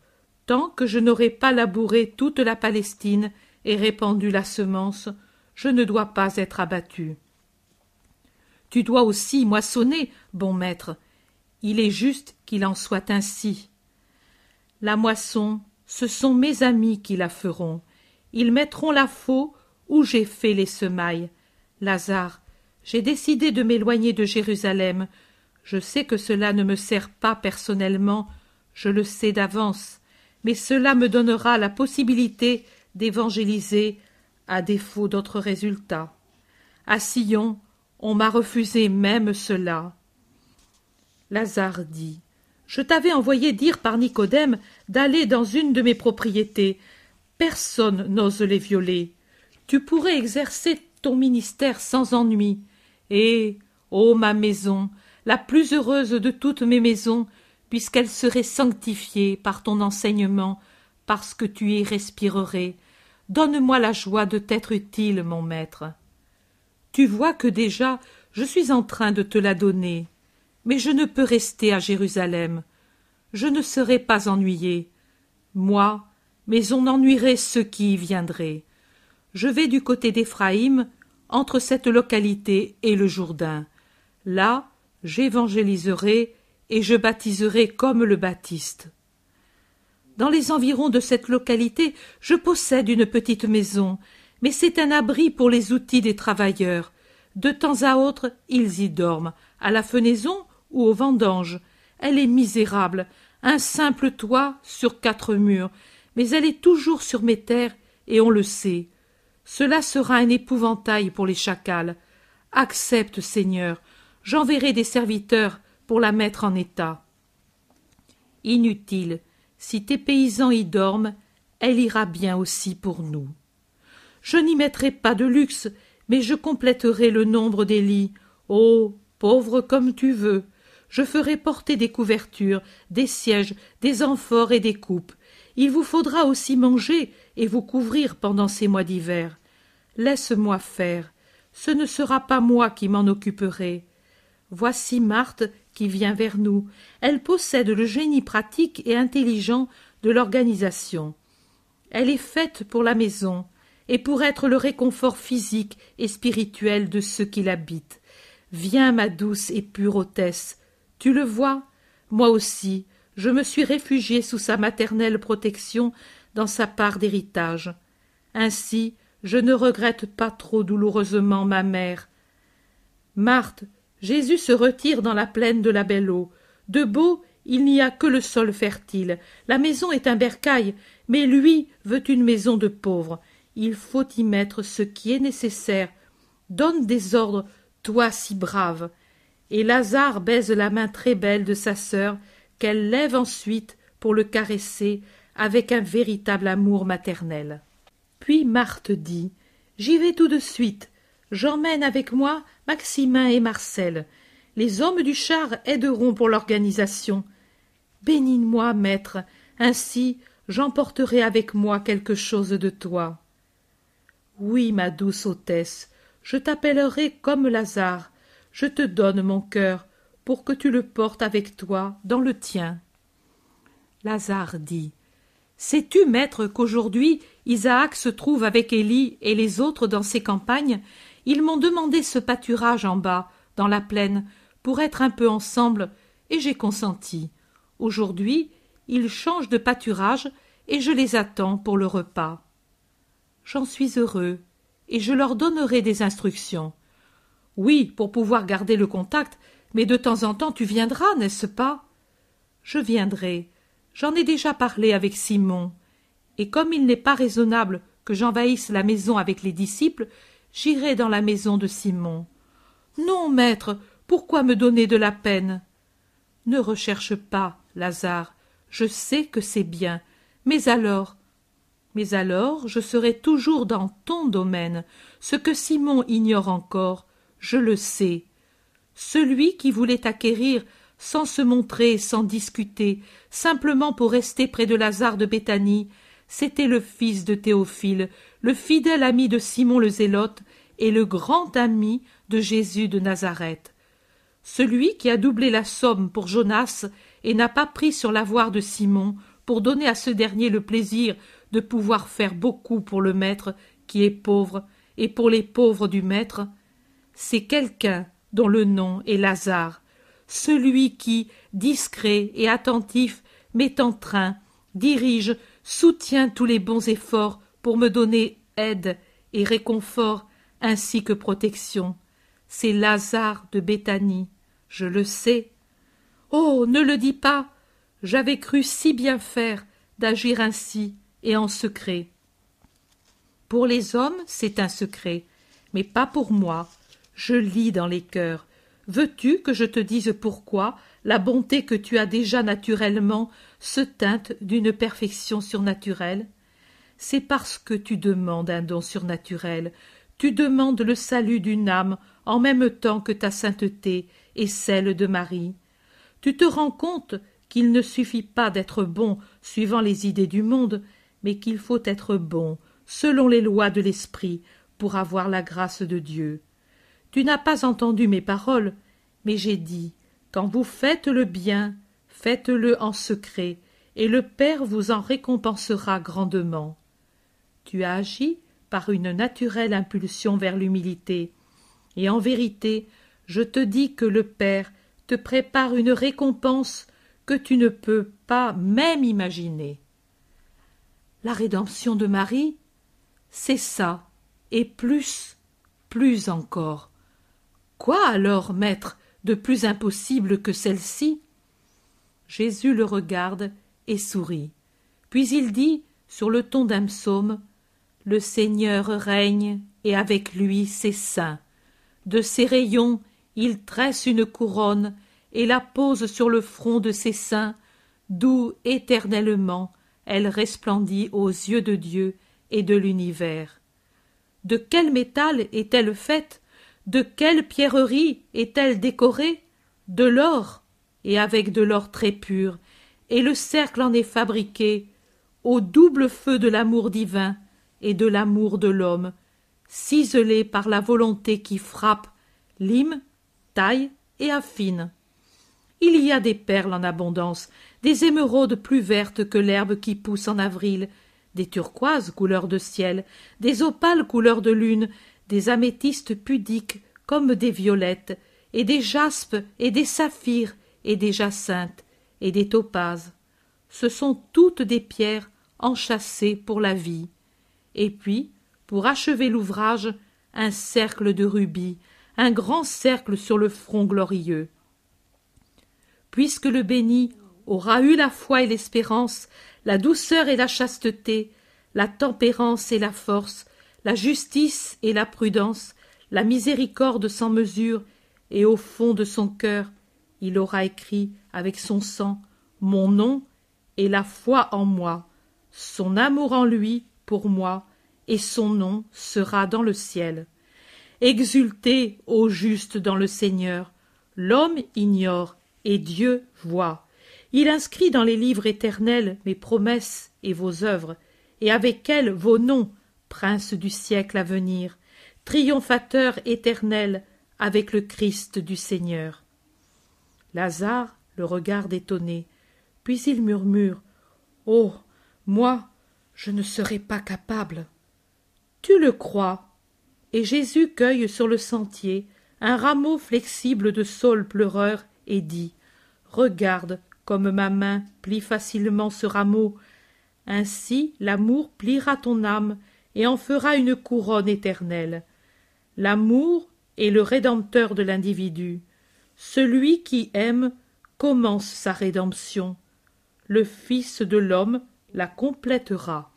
A: tant que je n'aurai pas labouré toute la Palestine et répandu la semence, je ne dois pas être abattu. Tu dois aussi moissonner, bon maître. Il est juste qu'il en soit ainsi. La moisson, ce sont mes amis qui la feront. Ils mettront la faux où j'ai fait les semailles? Lazare, j'ai décidé de m'éloigner de Jérusalem. Je sais que cela ne me sert pas personnellement, je le sais d'avance mais cela me donnera la possibilité d'évangéliser à défaut d'autres résultats. À Sion, on m'a refusé même cela. Lazare dit Je t'avais envoyé dire par Nicodème d'aller dans une de mes propriétés. Personne n'ose les violer. Tu pourrais exercer ton ministère sans ennui. Et, ô ma maison, la plus heureuse de toutes mes maisons, puisqu'elle serait sanctifiée par ton enseignement, parce que tu y respirerais. Donne-moi la joie de t'être utile, mon maître. Tu vois que déjà je suis en train de te la donner, mais je ne peux rester à Jérusalem. Je ne serai pas ennuyé. Moi, mais on ennuierait ceux qui y viendraient. Je vais du côté d'Éphraïm, entre cette localité et le Jourdain. Là, j'évangéliserai et je baptiserai comme le baptiste. Dans les environs de cette localité, je possède une petite maison, mais c'est un abri pour les outils des travailleurs. De temps à autre, ils y dorment, à la fenaison ou aux vendanges, Elle est misérable, un simple toit sur quatre murs, mais elle est toujours sur mes terres, et on le sait. Cela sera un épouvantail pour les chacals. Accepte, Seigneur, j'enverrai des serviteurs pour la mettre en état. Inutile, si tes paysans y dorment, elle ira bien aussi pour nous. Je n'y mettrai pas de luxe, mais je compléterai le nombre des lits. Oh, pauvre comme tu veux, je ferai porter des couvertures, des sièges, des amphores et des coupes. Il vous faudra aussi manger et vous couvrir pendant ces mois d'hiver. Laisse-moi faire. Ce ne sera pas moi qui m'en occuperai. Voici Marthe qui vient vers nous. Elle possède le génie pratique et intelligent de l'organisation. Elle est faite pour la maison et pour être le réconfort physique et spirituel de ceux qui l'habitent. Viens, ma douce et pure hôtesse. Tu le vois, moi aussi, je me suis réfugiée sous sa maternelle protection dans sa part d'héritage. Ainsi, je ne regrette pas trop douloureusement ma mère. Marthe, Jésus se retire dans la plaine de la Belle Eau. De beau, il n'y a que le sol fertile. La maison est un bercail, mais lui veut une maison de pauvres. Il faut y mettre ce qui est nécessaire. Donne des ordres, toi si brave. Et Lazare baise la main très belle de sa sœur, qu'elle lève ensuite pour le caresser avec un véritable amour maternel. Puis Marthe dit J'y vais tout de suite. J'emmène avec moi Maximin et Marcel. Les hommes du char aideront pour l'organisation. Bénis-moi, maître, ainsi j'emporterai avec moi quelque chose de toi. Oui, ma douce hôtesse, je t'appellerai comme Lazare, je te donne mon cœur pour que tu le portes avec toi dans le tien. Lazare dit Sais-tu, maître, qu'aujourd'hui Isaac se trouve avec Élie et les autres dans ses campagnes? Ils m'ont demandé ce pâturage en bas, dans la plaine, pour être un peu ensemble, et j'ai consenti. Aujourd'hui, ils changent de pâturage, et je les attends pour le repas. J'en suis heureux, et je leur donnerai des instructions. Oui, pour pouvoir garder le contact, mais de temps en temps tu viendras, n'est-ce pas? Je viendrai. J'en ai déjà parlé avec Simon. Et comme il n'est pas raisonnable que j'envahisse la maison avec les disciples, j'irai dans la maison de Simon. Non, maître, pourquoi me donner de la peine? Ne recherche pas, Lazare. Je sais que c'est bien. Mais alors? Mais alors je serai toujours dans ton domaine. Ce que Simon ignore encore, je le sais. Celui qui voulait acquérir sans se montrer, sans discuter, simplement pour rester près de Lazare de Béthanie, c'était le fils de Théophile, le fidèle ami de Simon le Zélote et le grand ami de Jésus de Nazareth. Celui qui a doublé la somme pour Jonas et n'a pas pris sur l'avoir de Simon pour donner à ce dernier le plaisir de pouvoir faire beaucoup pour le maître qui est pauvre et pour les pauvres du maître, c'est quelqu'un dont le nom est Lazare, celui qui, discret et attentif, met en train, dirige, soutient tous les bons efforts pour me donner aide et réconfort ainsi que protection. C'est Lazare de Béthanie, je le sais. Oh. Ne le dis pas. J'avais cru si bien faire d'agir ainsi et en secret. Pour les hommes, c'est un secret, mais pas pour moi je lis dans les cœurs. Veux-tu que je te dise pourquoi la bonté que tu as déjà naturellement se teinte d'une perfection surnaturelle? C'est parce que tu demandes un don surnaturel, tu demandes le salut d'une âme en même temps que ta sainteté et celle de Marie. Tu te rends compte qu'il ne suffit pas d'être bon suivant les idées du monde, mais qu'il faut être bon selon les lois de l'esprit pour avoir la grâce de Dieu. Tu n'as pas entendu mes paroles, mais j'ai dit Quand vous faites le bien, faites-le en secret, et le Père vous en récompensera grandement. Tu as agi par une naturelle impulsion vers l'humilité, et en vérité, je te dis que le Père te prépare une récompense que tu ne peux pas même imaginer. La rédemption de Marie, c'est ça, et plus, plus encore. Quoi alors, maître, de plus impossible que celle-ci? Jésus le regarde et sourit. Puis il dit, sur le ton d'un psaume, Le Seigneur règne, et avec lui ses saints. De ses rayons il tresse une couronne, et la pose sur le front de ses saints, d'où éternellement elle resplendit aux yeux de Dieu et de l'univers. De quel métal est-elle faite? De quelle pierrerie est-elle décorée? De l'or, et avec de l'or très pur, et le cercle en est fabriqué, au double feu de l'amour divin et de l'amour de l'homme, ciselé par la volonté qui frappe, lime, taille et affine. Il y a des perles en abondance, des émeraudes plus vertes que l'herbe qui pousse en avril, des turquoises couleur de ciel, des opales couleur de lune, des améthystes pudiques comme des violettes, et des jaspes et des saphirs et des jacinthes et des topazes. Ce sont toutes des pierres enchâssées pour la vie. Et puis, pour achever l'ouvrage, un cercle de rubis, un grand cercle sur le front glorieux puisque le béni aura eu la foi et l'espérance, la douceur et la chasteté, la tempérance et la force, la justice et la prudence, la miséricorde sans mesure, et au fond de son cœur, il aura écrit avec son sang mon nom et la foi en moi, son amour en lui pour moi, et son nom sera dans le ciel. Exultez, ô juste, dans le Seigneur. L'homme ignore, et Dieu voit. Il inscrit dans les livres éternels mes promesses et vos œuvres, et avec elles vos noms, princes du siècle à venir, triomphateurs éternels avec le Christ du Seigneur. Lazare le regarde étonné, puis il murmure Oh moi, je ne serai pas capable. Tu le crois. Et Jésus cueille sur le sentier un rameau flexible de saule pleureur et dit Regarde comme ma main plie facilement ce rameau. Ainsi l'amour pliera ton âme et en fera une couronne éternelle. L'amour est le rédempteur de l'individu. Celui qui aime commence sa rédemption. Le Fils de l'homme la complétera.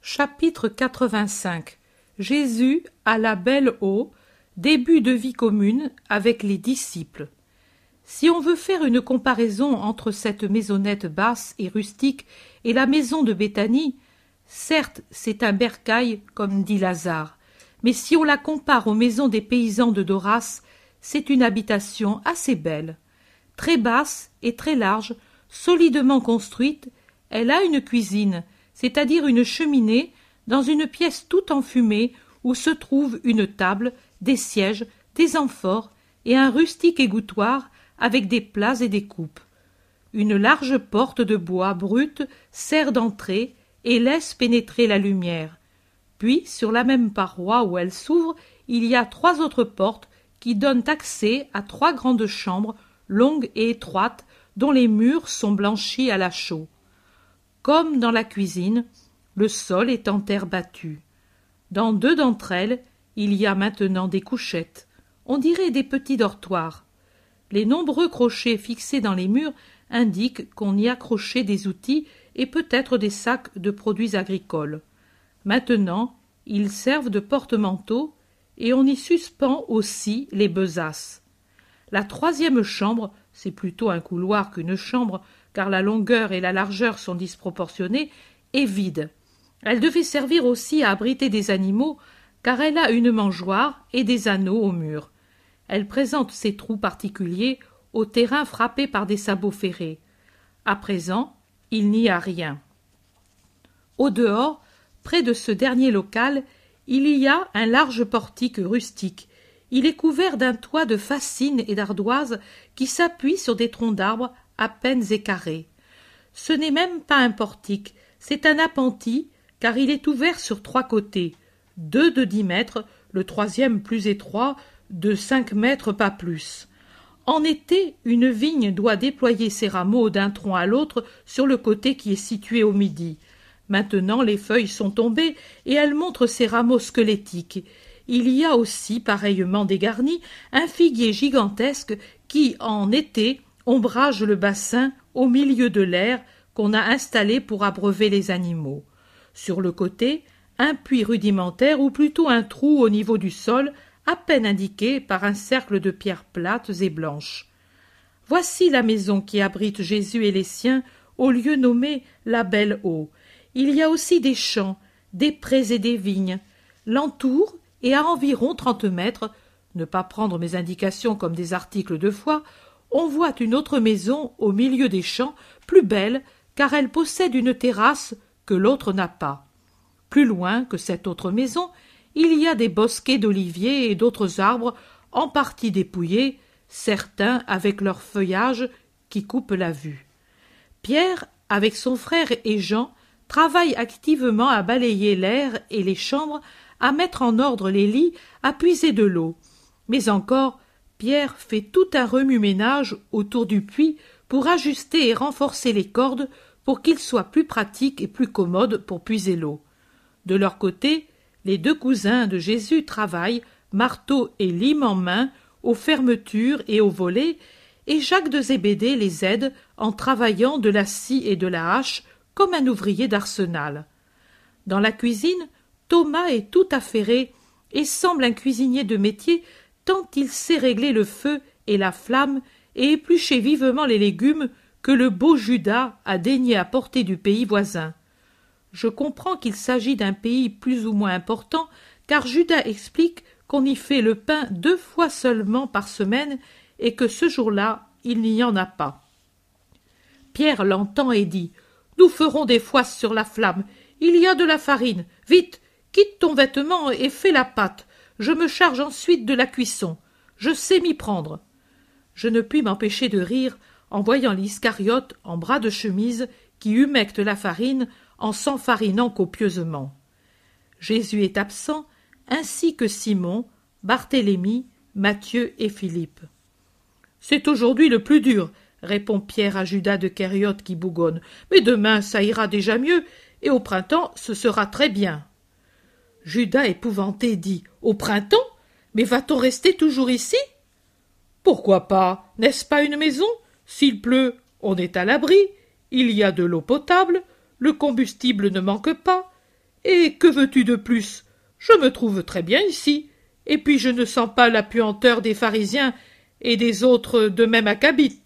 A: Chapitre 85 Jésus à la belle eau, début de vie commune avec les disciples. Si on veut faire une comparaison entre cette maisonnette basse et rustique et la maison de Béthanie, certes c'est un bercail, comme dit Lazare, mais si on la compare aux maisons des paysans de Doras, c'est une habitation assez belle. Très basse et très large, solidement construite, elle a une cuisine, c'est-à-dire une cheminée, dans une pièce tout enfumée où se trouvent une table, des sièges, des amphores et un rustique égouttoir avec des plats et des coupes. Une large porte de bois brut sert d'entrée et laisse pénétrer la lumière. Puis, sur la même paroi où elle s'ouvre, il y a trois autres portes qui donnent accès à trois grandes chambres longues et étroites dont les murs sont blanchis à la chaux. Comme dans la cuisine, le sol est en terre battue. Dans deux d'entre elles, il y a maintenant des couchettes. On dirait des petits dortoirs. Les nombreux crochets fixés dans les murs indiquent qu'on y accrochait des outils et peut-être des sacs de produits agricoles. Maintenant, ils servent de porte-manteaux et on y suspend aussi les besaces. La troisième chambre, c'est plutôt un couloir qu'une chambre, car la longueur et la largeur sont disproportionnées, est vide. Elle devait servir aussi à abriter des animaux, car elle a une mangeoire et des anneaux au mur. Elle présente ses trous particuliers au terrain frappé par des sabots ferrés. À présent, il n'y a rien. Au dehors, près de ce dernier local, il y a un large portique rustique. Il est couvert d'un toit de fascines et d'ardoises qui s'appuient sur des troncs d'arbres à peine écarrés. Ce n'est même pas un portique, c'est un appentis, car il est ouvert sur trois côtés, deux de dix mètres, le troisième plus étroit de cinq mètres pas plus. En été, une vigne doit déployer ses rameaux d'un tronc à l'autre sur le côté qui est situé au midi. Maintenant les feuilles sont tombées et elle montre ses rameaux squelettiques. Il y a aussi, pareillement dégarni, un figuier gigantesque qui, en été, ombrage le bassin au milieu de l'air qu'on a installé pour abreuver les animaux. Sur le côté, un puits rudimentaire ou plutôt un trou au niveau du sol, à peine indiqué par un cercle de pierres plates et blanches. Voici la maison qui abrite Jésus et les siens au lieu nommé la Belle Eau. Il y a aussi des champs, des prés et des vignes. L'entour et à environ trente mètres, ne pas prendre mes indications comme des articles de foi, on voit une autre maison au milieu des champs, plus belle, car elle possède une terrasse que l'autre n'a pas. Plus loin que cette autre maison, il y a des bosquets d'oliviers et d'autres arbres en partie dépouillés, certains avec leur feuillage qui coupe la vue. Pierre, avec son frère et Jean, travaille activement à balayer l'air et les chambres, à mettre en ordre les lits, à puiser de l'eau. Mais encore, Pierre fait tout un remue-ménage autour du puits pour ajuster et renforcer les cordes pour qu'il soit plus pratique et plus commode pour puiser l'eau. De leur côté, les deux cousins de Jésus travaillent, marteau et lime en main, aux fermetures et aux volets, et Jacques de Zébédée les aide en travaillant de la scie et de la hache comme un ouvrier d'arsenal. Dans la cuisine, Thomas est tout affairé et semble un cuisinier de métier tant il sait régler le feu et la flamme et éplucher vivement les légumes que le beau Judas a daigné apporter du pays voisin. Je comprends qu'il s'agit d'un pays plus ou moins important, car Judas explique qu'on y fait le pain deux fois seulement par semaine et que ce jour-là il n'y en a pas. Pierre l'entend et dit Nous ferons des foisses sur la flamme. Il y a de la farine. Vite, quitte ton vêtement et fais la pâte. Je me charge ensuite de la cuisson. Je sais m'y prendre. Je ne puis m'empêcher de rire en voyant l'Iscariote en bras de chemise qui humecte la farine en s'enfarinant copieusement. Jésus est absent, ainsi que Simon, Barthélemy, Matthieu et Philippe. C'est aujourd'hui le plus dur, répond Pierre à Judas de Kériote qui bougonne. Mais demain ça ira déjà mieux, et au printemps ce sera très bien. Judas épouvanté dit. Au printemps? Mais va-t-on rester toujours ici? Pourquoi pas? N'est-ce pas une maison? S'il pleut, on est à l'abri, il y a de l'eau potable, le combustible ne manque pas. Et que veux-tu de plus? Je me trouve très bien ici, et puis je ne sens pas la puanteur des pharisiens et des autres de même acabit.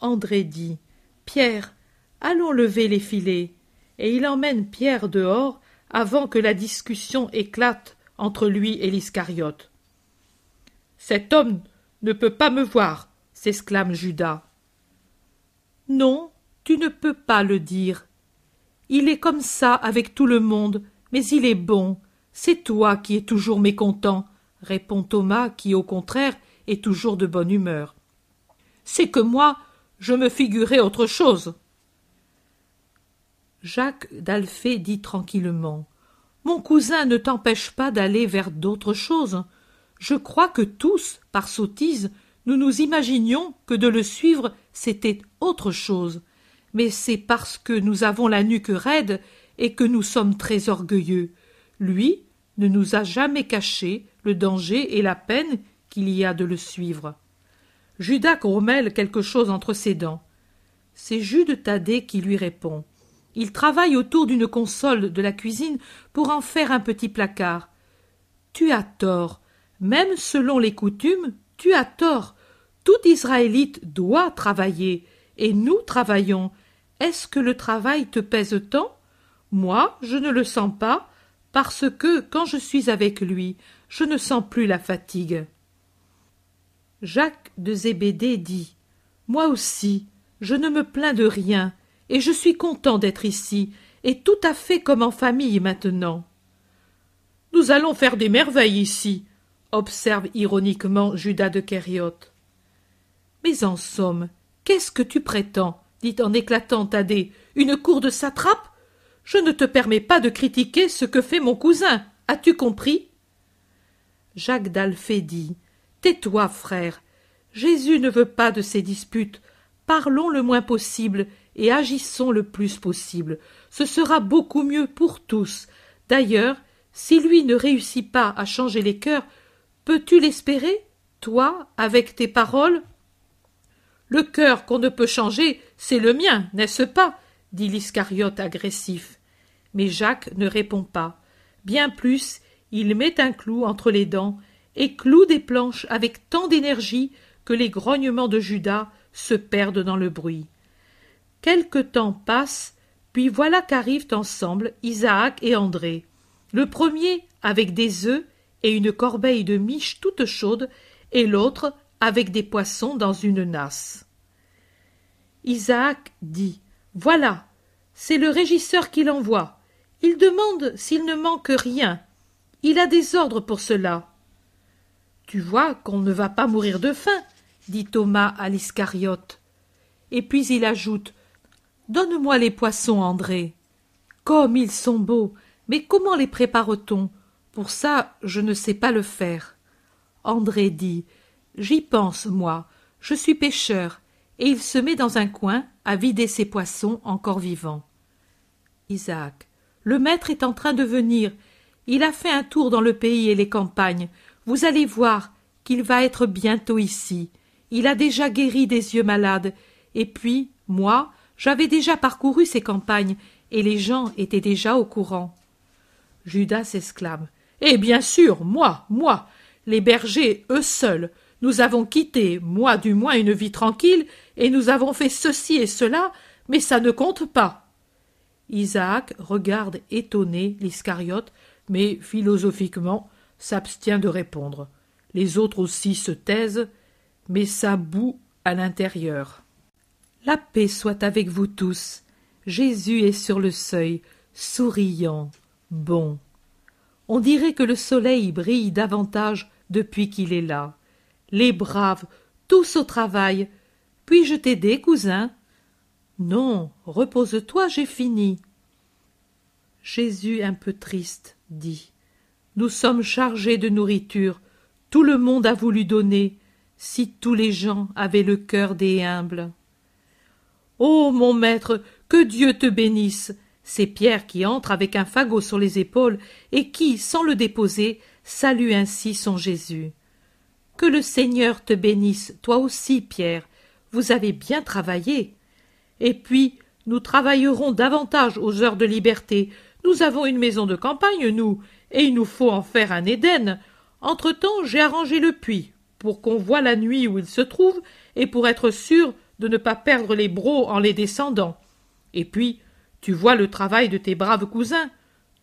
A: André dit. Pierre, allons lever les filets. Et il emmène Pierre dehors avant que la discussion éclate entre lui et l'Iscariote. Cet homme ne peut pas me voir, s'exclame Judas. Non, tu ne peux pas le dire. Il est comme ça avec tout le monde, mais il est bon. C'est toi qui es toujours mécontent, répond Thomas, qui, au contraire, est toujours de bonne humeur. C'est que moi, je me figurais autre chose. Jacques d'Alphée dit tranquillement. Mon cousin ne t'empêche pas d'aller vers d'autres choses. Je crois que tous, par sottise, nous nous imaginions que de le suivre c'était autre chose. Mais c'est parce que nous avons la nuque raide et que nous sommes très orgueilleux. Lui ne nous a jamais caché le danger et la peine qu'il y a de le suivre. Judas grommelle quelque chose entre ses dents. C'est Jude Thaddée qui lui répond. Il travaille autour d'une console de la cuisine pour en faire un petit placard. Tu as tort. Même selon les coutumes, tu as tort. Tout Israélite doit travailler, et nous travaillons. Est-ce que le travail te pèse tant? Moi, je ne le sens pas, parce que, quand je suis avec lui, je ne sens plus la fatigue. Jacques de Zébédée dit Moi aussi, je ne me plains de rien, et je suis content d'être ici, et tout à fait comme en famille maintenant. Nous allons faire des merveilles ici, observe ironiquement Judas de Kériote. Mais en somme, qu'est-ce que tu prétends? Dit en éclatant Thaddée. Une cour de satrape? Je ne te permets pas de critiquer ce que fait mon cousin. As-tu compris? Jacques d'Alphée dit Tais-toi, frère. Jésus ne veut pas de ces disputes. Parlons le moins possible et agissons le plus possible. Ce sera beaucoup mieux pour tous. D'ailleurs, si lui ne réussit pas à changer les cœurs, peux-tu l'espérer, toi, avec tes paroles Le cœur qu'on ne peut changer, c'est le mien, n'est-ce pas dit l'Iscariote agressif. Mais Jacques ne répond pas. Bien plus, il met un clou entre les dents et cloue des planches avec tant d'énergie que les grognements de Judas se perdent dans le bruit. Quelque temps passe, puis voilà qu'arrivent ensemble Isaac et André. Le premier avec des œufs et une corbeille de miches toute chaude, et l'autre avec des poissons dans une nasse. Isaac dit Voilà, c'est le régisseur qui l'envoie. Il demande s'il ne manque rien. Il a des ordres pour cela. Tu vois qu'on ne va pas mourir de faim, dit Thomas à l'Iscariote. Et puis il ajoute Donne-moi les poissons, André. Comme ils sont beaux. Mais comment les prépare-t-on? Pour ça, je ne sais pas le faire. André dit J'y pense, moi. Je suis pêcheur. Et il se met dans un coin à vider ses poissons encore vivants. Isaac. Le maître est en train de venir. Il a fait un tour dans le pays et les campagnes. Vous allez voir qu'il va être bientôt ici. Il a déjà guéri des yeux malades. Et puis, moi, j'avais déjà parcouru ces campagnes, et les gens étaient déjà au courant. Judas s'exclame. Eh bien sûr, moi, moi. Les bergers, eux seuls. Nous avons quitté, moi du moins, une vie tranquille, et nous avons fait ceci et cela, mais ça ne compte pas. Isaac regarde étonné l'Iscariote, mais philosophiquement s'abstient de répondre. Les autres aussi se taisent, mais ça boue à l'intérieur. La paix soit avec vous tous. Jésus est sur le seuil, souriant, bon. On dirait que le soleil brille davantage depuis qu'il est là. Les braves, tous au travail. Puis-je t'aider, cousin? Non, repose-toi, j'ai fini. Jésus, un peu triste, dit Nous sommes chargés de nourriture. Tout le monde a voulu donner, si tous les gens avaient le cœur des humbles. Ô mon maître, que Dieu te bénisse. C'est Pierre qui entre avec un fagot sur les épaules et qui, sans le déposer, salue ainsi son Jésus. Que le Seigneur te bénisse, toi aussi, Pierre. Vous avez bien travaillé. Et puis, nous travaillerons davantage aux heures de liberté. Nous avons une maison de campagne, nous, et il nous faut en faire un Éden. Entre-temps, j'ai arrangé le puits, pour qu'on voie la nuit où il se trouve, et pour être sûr de ne pas perdre les brocs en les descendant. Et puis, tu vois le travail de tes braves cousins,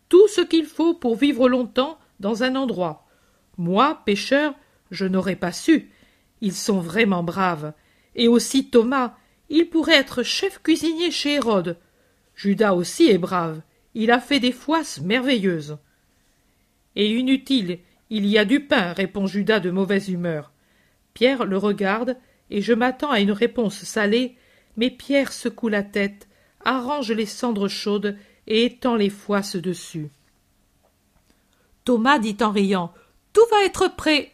A: tout ce qu'il faut pour vivre longtemps dans un endroit. Moi, pêcheur, je n'aurais pas su. Ils sont vraiment braves. Et aussi Thomas, il pourrait être chef cuisinier chez Hérode. Judas aussi est brave. Il a fait des foisses merveilleuses. Et inutile, il y a du pain, répond Judas de mauvaise humeur. Pierre le regarde et je m'attends à une réponse salée, mais Pierre secoue la tête, arrange les cendres chaudes et étend les foisses dessus. Thomas dit en riant Tout va être prêt.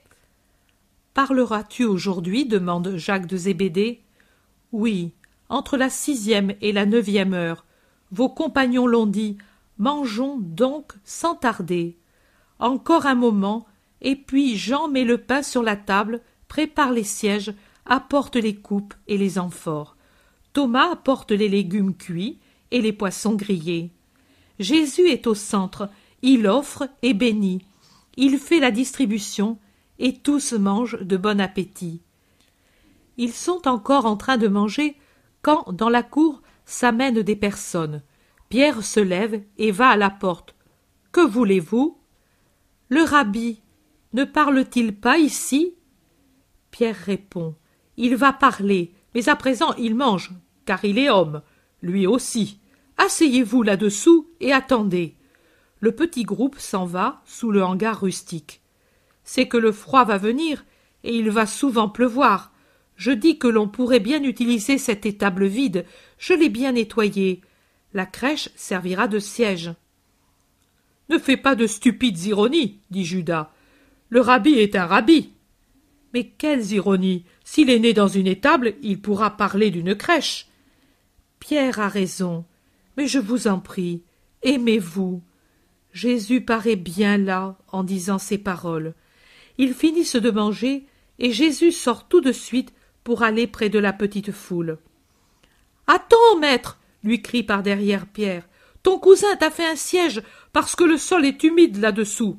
A: Parleras-tu aujourd'hui? demande Jacques de Zébédée. Oui, entre la sixième et la neuvième heure. Vos compagnons l'ont dit. Mangeons donc sans tarder. Encore un moment, et puis Jean met le pain sur la table, prépare les sièges, apporte les coupes et les amphores. Thomas apporte les légumes cuits et les poissons grillés. Jésus est au centre, il offre et bénit. Il fait la distribution et tous mangent de bon appétit. Ils sont encore en train de manger quand, dans la cour, s'amènent des personnes. Pierre se lève et va à la porte. Que voulez-vous? Le rabbi ne parle-t-il pas ici? Pierre répond il va parler, mais à présent il mange, car il est homme, lui aussi. Asseyez-vous là-dessous et attendez. Le petit groupe s'en va sous le hangar rustique. C'est que le froid va venir, et il va souvent pleuvoir. Je dis que l'on pourrait bien utiliser cette étable vide, je l'ai bien nettoyée. La crèche servira de siège. Ne fais pas de stupides ironies, dit Judas. Le rabbi est un rabbi. Mais quelles ironies s'il est né dans une étable, il pourra parler d'une crèche. Pierre a raison. Mais je vous en prie, aimez-vous. Jésus paraît bien là en disant ces paroles. Ils finissent de manger, et Jésus sort tout de suite pour aller près de la petite foule. Attends, maître, lui crie par derrière Pierre. Ton cousin t'a fait un siège parce que le sol est humide là-dessous.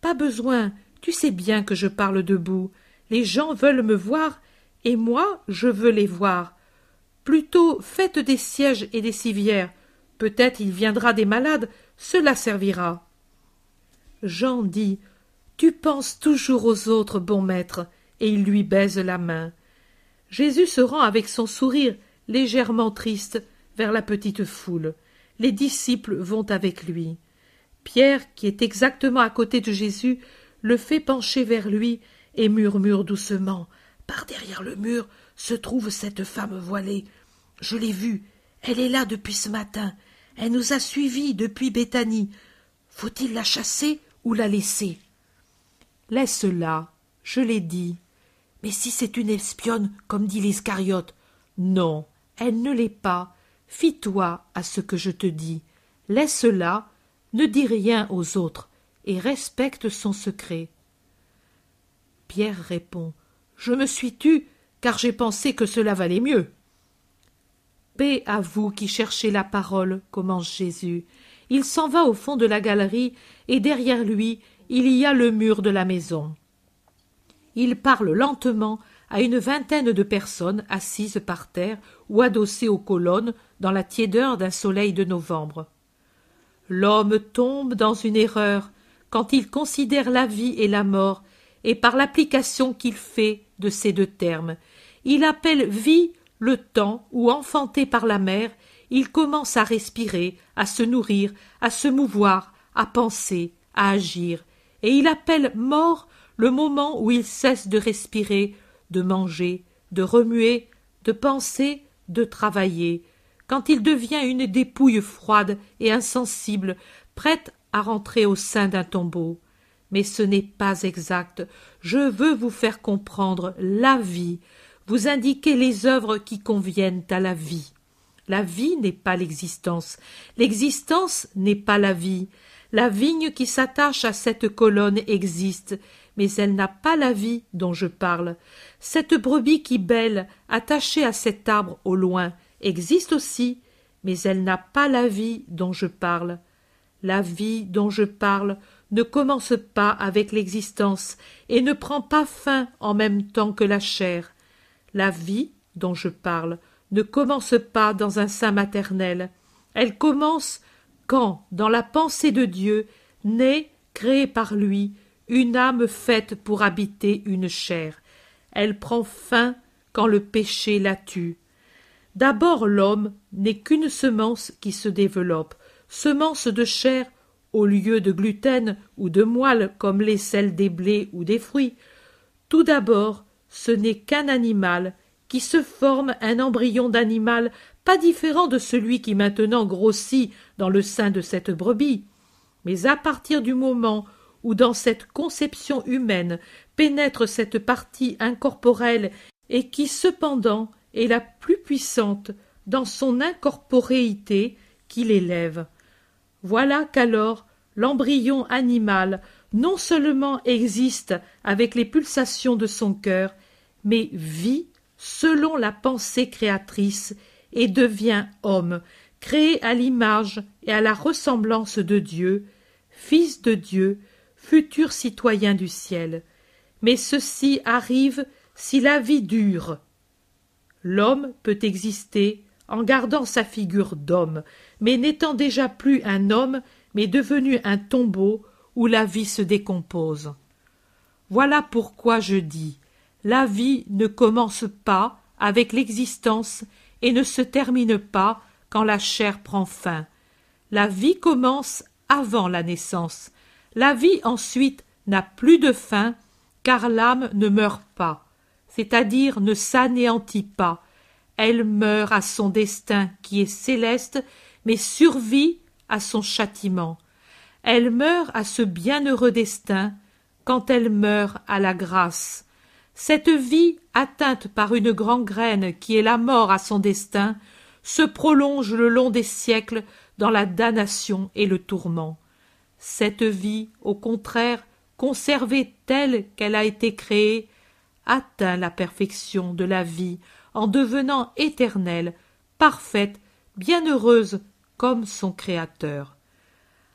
A: Pas besoin, tu sais bien que je parle debout. Les gens veulent me voir, et moi je veux les voir. Plutôt faites des sièges et des civières. Peut-être il viendra des malades, cela servira. Jean dit. Tu penses toujours aux autres, bon maître, et il lui baise la main. Jésus se rend avec son sourire légèrement triste vers la petite foule. Les disciples vont avec lui. Pierre, qui est exactement à côté de Jésus, le fait pencher vers lui et murmure doucement. Par derrière le mur se trouve cette femme voilée. Je l'ai vue. Elle est là depuis ce matin. Elle nous a suivis depuis Béthanie. Faut-il la chasser ou la laisser? Laisse-la, je l'ai dit. Mais si c'est une espionne, comme dit l'Iscariote. Non, elle ne l'est pas. Fie-toi à ce que je te dis. Laisse-la, ne dis rien aux autres, et respecte son secret. Pierre répond. Je me suis tu, car j'ai pensé que cela valait mieux. Paix à vous qui cherchez la parole, commence Jésus. Il s'en va au fond de la galerie, et derrière lui il y a le mur de la maison. Il parle lentement à une vingtaine de personnes assises par terre ou adossées aux colonnes dans la tiédeur d'un soleil de novembre. L'homme tombe dans une erreur quand il considère la vie et la mort, et par l'application qu'il fait de ces deux termes, il appelle vie le temps où, enfanté par la mère, il commence à respirer, à se nourrir, à se mouvoir, à penser, à agir, et il appelle mort le moment où il cesse de respirer, de manger, de remuer, de penser, de travailler, quand il devient une dépouille froide et insensible, prête à rentrer au sein d'un tombeau. Mais ce n'est pas exact. Je veux vous faire comprendre la vie, vous indiquer les œuvres qui conviennent à la vie. La vie n'est pas l'existence, l'existence n'est pas la vie. La vigne qui s'attache à cette colonne existe, mais elle n'a pas la vie dont je parle. Cette brebis qui bêle, attachée à cet arbre au loin, existe aussi, mais elle n'a pas la vie dont je parle. La vie dont je parle ne commence pas avec l'existence et ne prend pas fin en même temps que la chair. La vie dont je parle ne commence pas dans un sein maternel. Elle commence quand, dans la pensée de Dieu, naît, créée par lui, une âme faite pour habiter une chair. Elle prend fin quand le péché la tue. D'abord l'homme n'est qu'une semence qui se développe, semence de chair au lieu de gluten ou de moelle comme les sels des blés ou des fruits. Tout d'abord, ce n'est qu'un animal qui se forme un embryon d'animal pas différent de celui qui maintenant grossit dans le sein de cette brebis. Mais à partir du moment où dans cette conception humaine pénètre cette partie incorporelle et qui cependant est la plus puissante dans son incorporéité qui l'élève. Voilà qu'alors l'embryon animal non seulement existe avec les pulsations de son cœur, mais vit selon la pensée créatrice et devient homme, créé à l'image et à la ressemblance de Dieu, fils de Dieu, futur citoyen du ciel. Mais ceci arrive si la vie dure, L'homme peut exister en gardant sa figure d'homme, mais n'étant déjà plus un homme, mais devenu un tombeau où la vie se décompose. Voilà pourquoi je dis la vie ne commence pas avec l'existence et ne se termine pas quand la chair prend fin. La vie commence avant la naissance. La vie ensuite n'a plus de fin car l'âme ne meurt pas c'est-à-dire ne s'anéantit pas. Elle meurt à son destin qui est céleste, mais survit à son châtiment. Elle meurt à ce bienheureux destin quand elle meurt à la grâce. Cette vie, atteinte par une gangrène qui est la mort à son destin, se prolonge le long des siècles dans la damnation et le tourment. Cette vie, au contraire, conservée telle qu'elle a été créée, atteint la perfection de la vie en devenant éternelle, parfaite, bienheureuse comme son Créateur.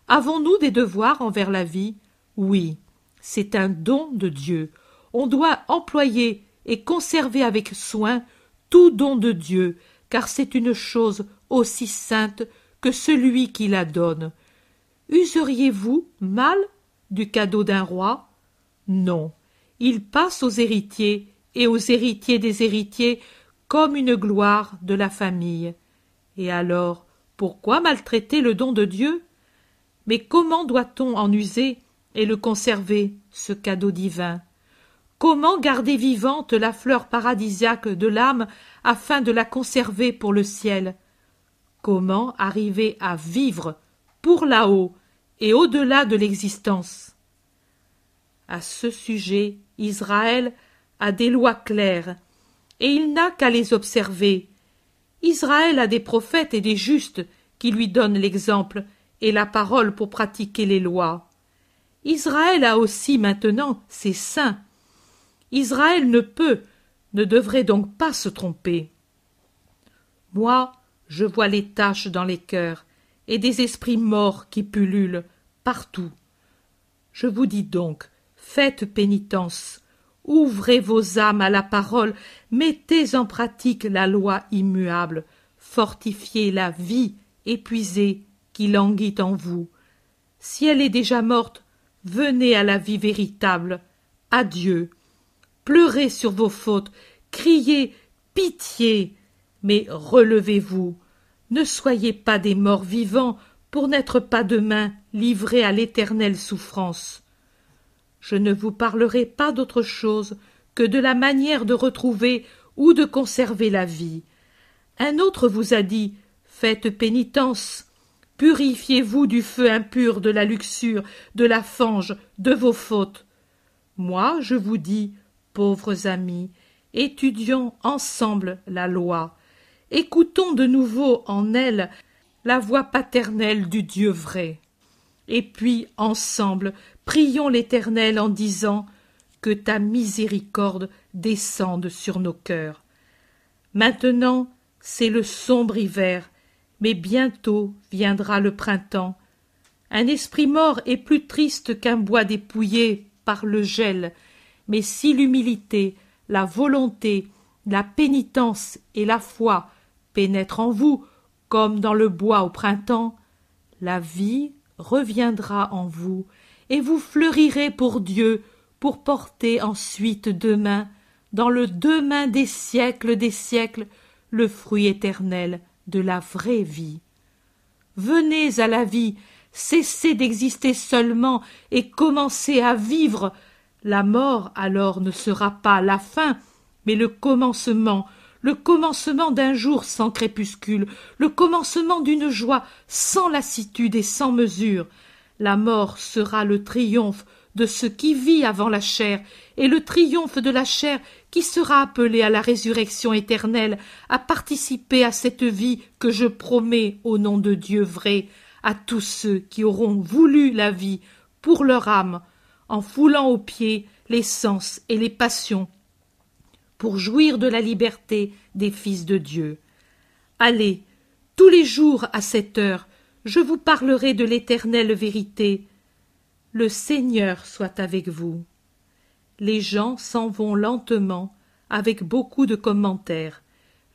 A: Avons-nous des devoirs envers la vie? Oui, c'est un don de Dieu. On doit employer et conserver avec soin tout don de Dieu, car c'est une chose aussi sainte que celui qui la donne. Useriez-vous mal du cadeau d'un roi? Non, il passe aux héritiers et aux héritiers des héritiers comme une gloire de la famille. Et alors, pourquoi maltraiter le don de Dieu? Mais comment doit-on en user et le conserver, ce cadeau divin? Comment garder vivante la fleur paradisiaque de l'âme afin de la conserver pour le ciel? Comment arriver à vivre pour là-haut et au-delà de l'existence? À ce sujet, Israël a des lois claires, et il n'a qu'à les observer. Israël a des prophètes et des justes qui lui donnent l'exemple et la parole pour pratiquer les lois. Israël a aussi maintenant ses saints. Israël ne peut, ne devrait donc pas se tromper. Moi, je vois les taches dans les cœurs et des esprits morts qui pullulent partout. Je vous dis donc, faites pénitence, ouvrez vos âmes à la parole, mettez en pratique la loi immuable, fortifiez la vie épuisée qui languit en vous. Si elle est déjà morte, venez à la vie véritable. Adieu. Pleurez sur vos fautes, criez pitié, mais relevez-vous. Ne soyez pas des morts vivants pour n'être pas demain livrés à l'éternelle souffrance. Je ne vous parlerai pas d'autre chose que de la manière de retrouver ou de conserver la vie. Un autre vous a dit Faites pénitence, purifiez-vous du feu impur de la luxure, de la fange, de vos fautes. Moi, je vous dis, pauvres amis, étudions ensemble la loi, écoutons de nouveau en elle la voix paternelle du Dieu vrai. Et puis, ensemble, prions l'Éternel en disant Que ta miséricorde descende sur nos cœurs. Maintenant, c'est le sombre hiver, mais bientôt viendra le printemps. Un esprit mort est plus triste qu'un bois dépouillé par le gel, mais si l'humilité, la volonté, la pénitence et la foi pénètrent en vous, comme dans le bois au printemps, la vie reviendra en vous, et vous fleurirez pour Dieu, pour porter ensuite demain, dans le demain des siècles des siècles, le fruit éternel de la vraie vie. Venez à la vie, cessez d'exister seulement et commencez à vivre. La mort alors ne sera pas la fin, mais le commencement, le commencement d'un jour sans crépuscule, le commencement d'une joie sans lassitude et sans mesure. La mort sera le triomphe de ce qui vit avant la chair, et le triomphe de la chair qui sera appelé à la résurrection éternelle, à participer à cette vie que je promets au nom de Dieu vrai, à tous ceux qui auront voulu la vie pour leur âme, en foulant aux pieds les sens et les passions pour jouir de la liberté des fils de Dieu. Allez, tous les jours à cette heure, je vous parlerai de l'éternelle vérité. Le Seigneur soit avec vous. Les gens s'en vont lentement, avec beaucoup de commentaires.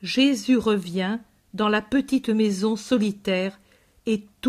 A: Jésus revient dans la petite maison solitaire, et tout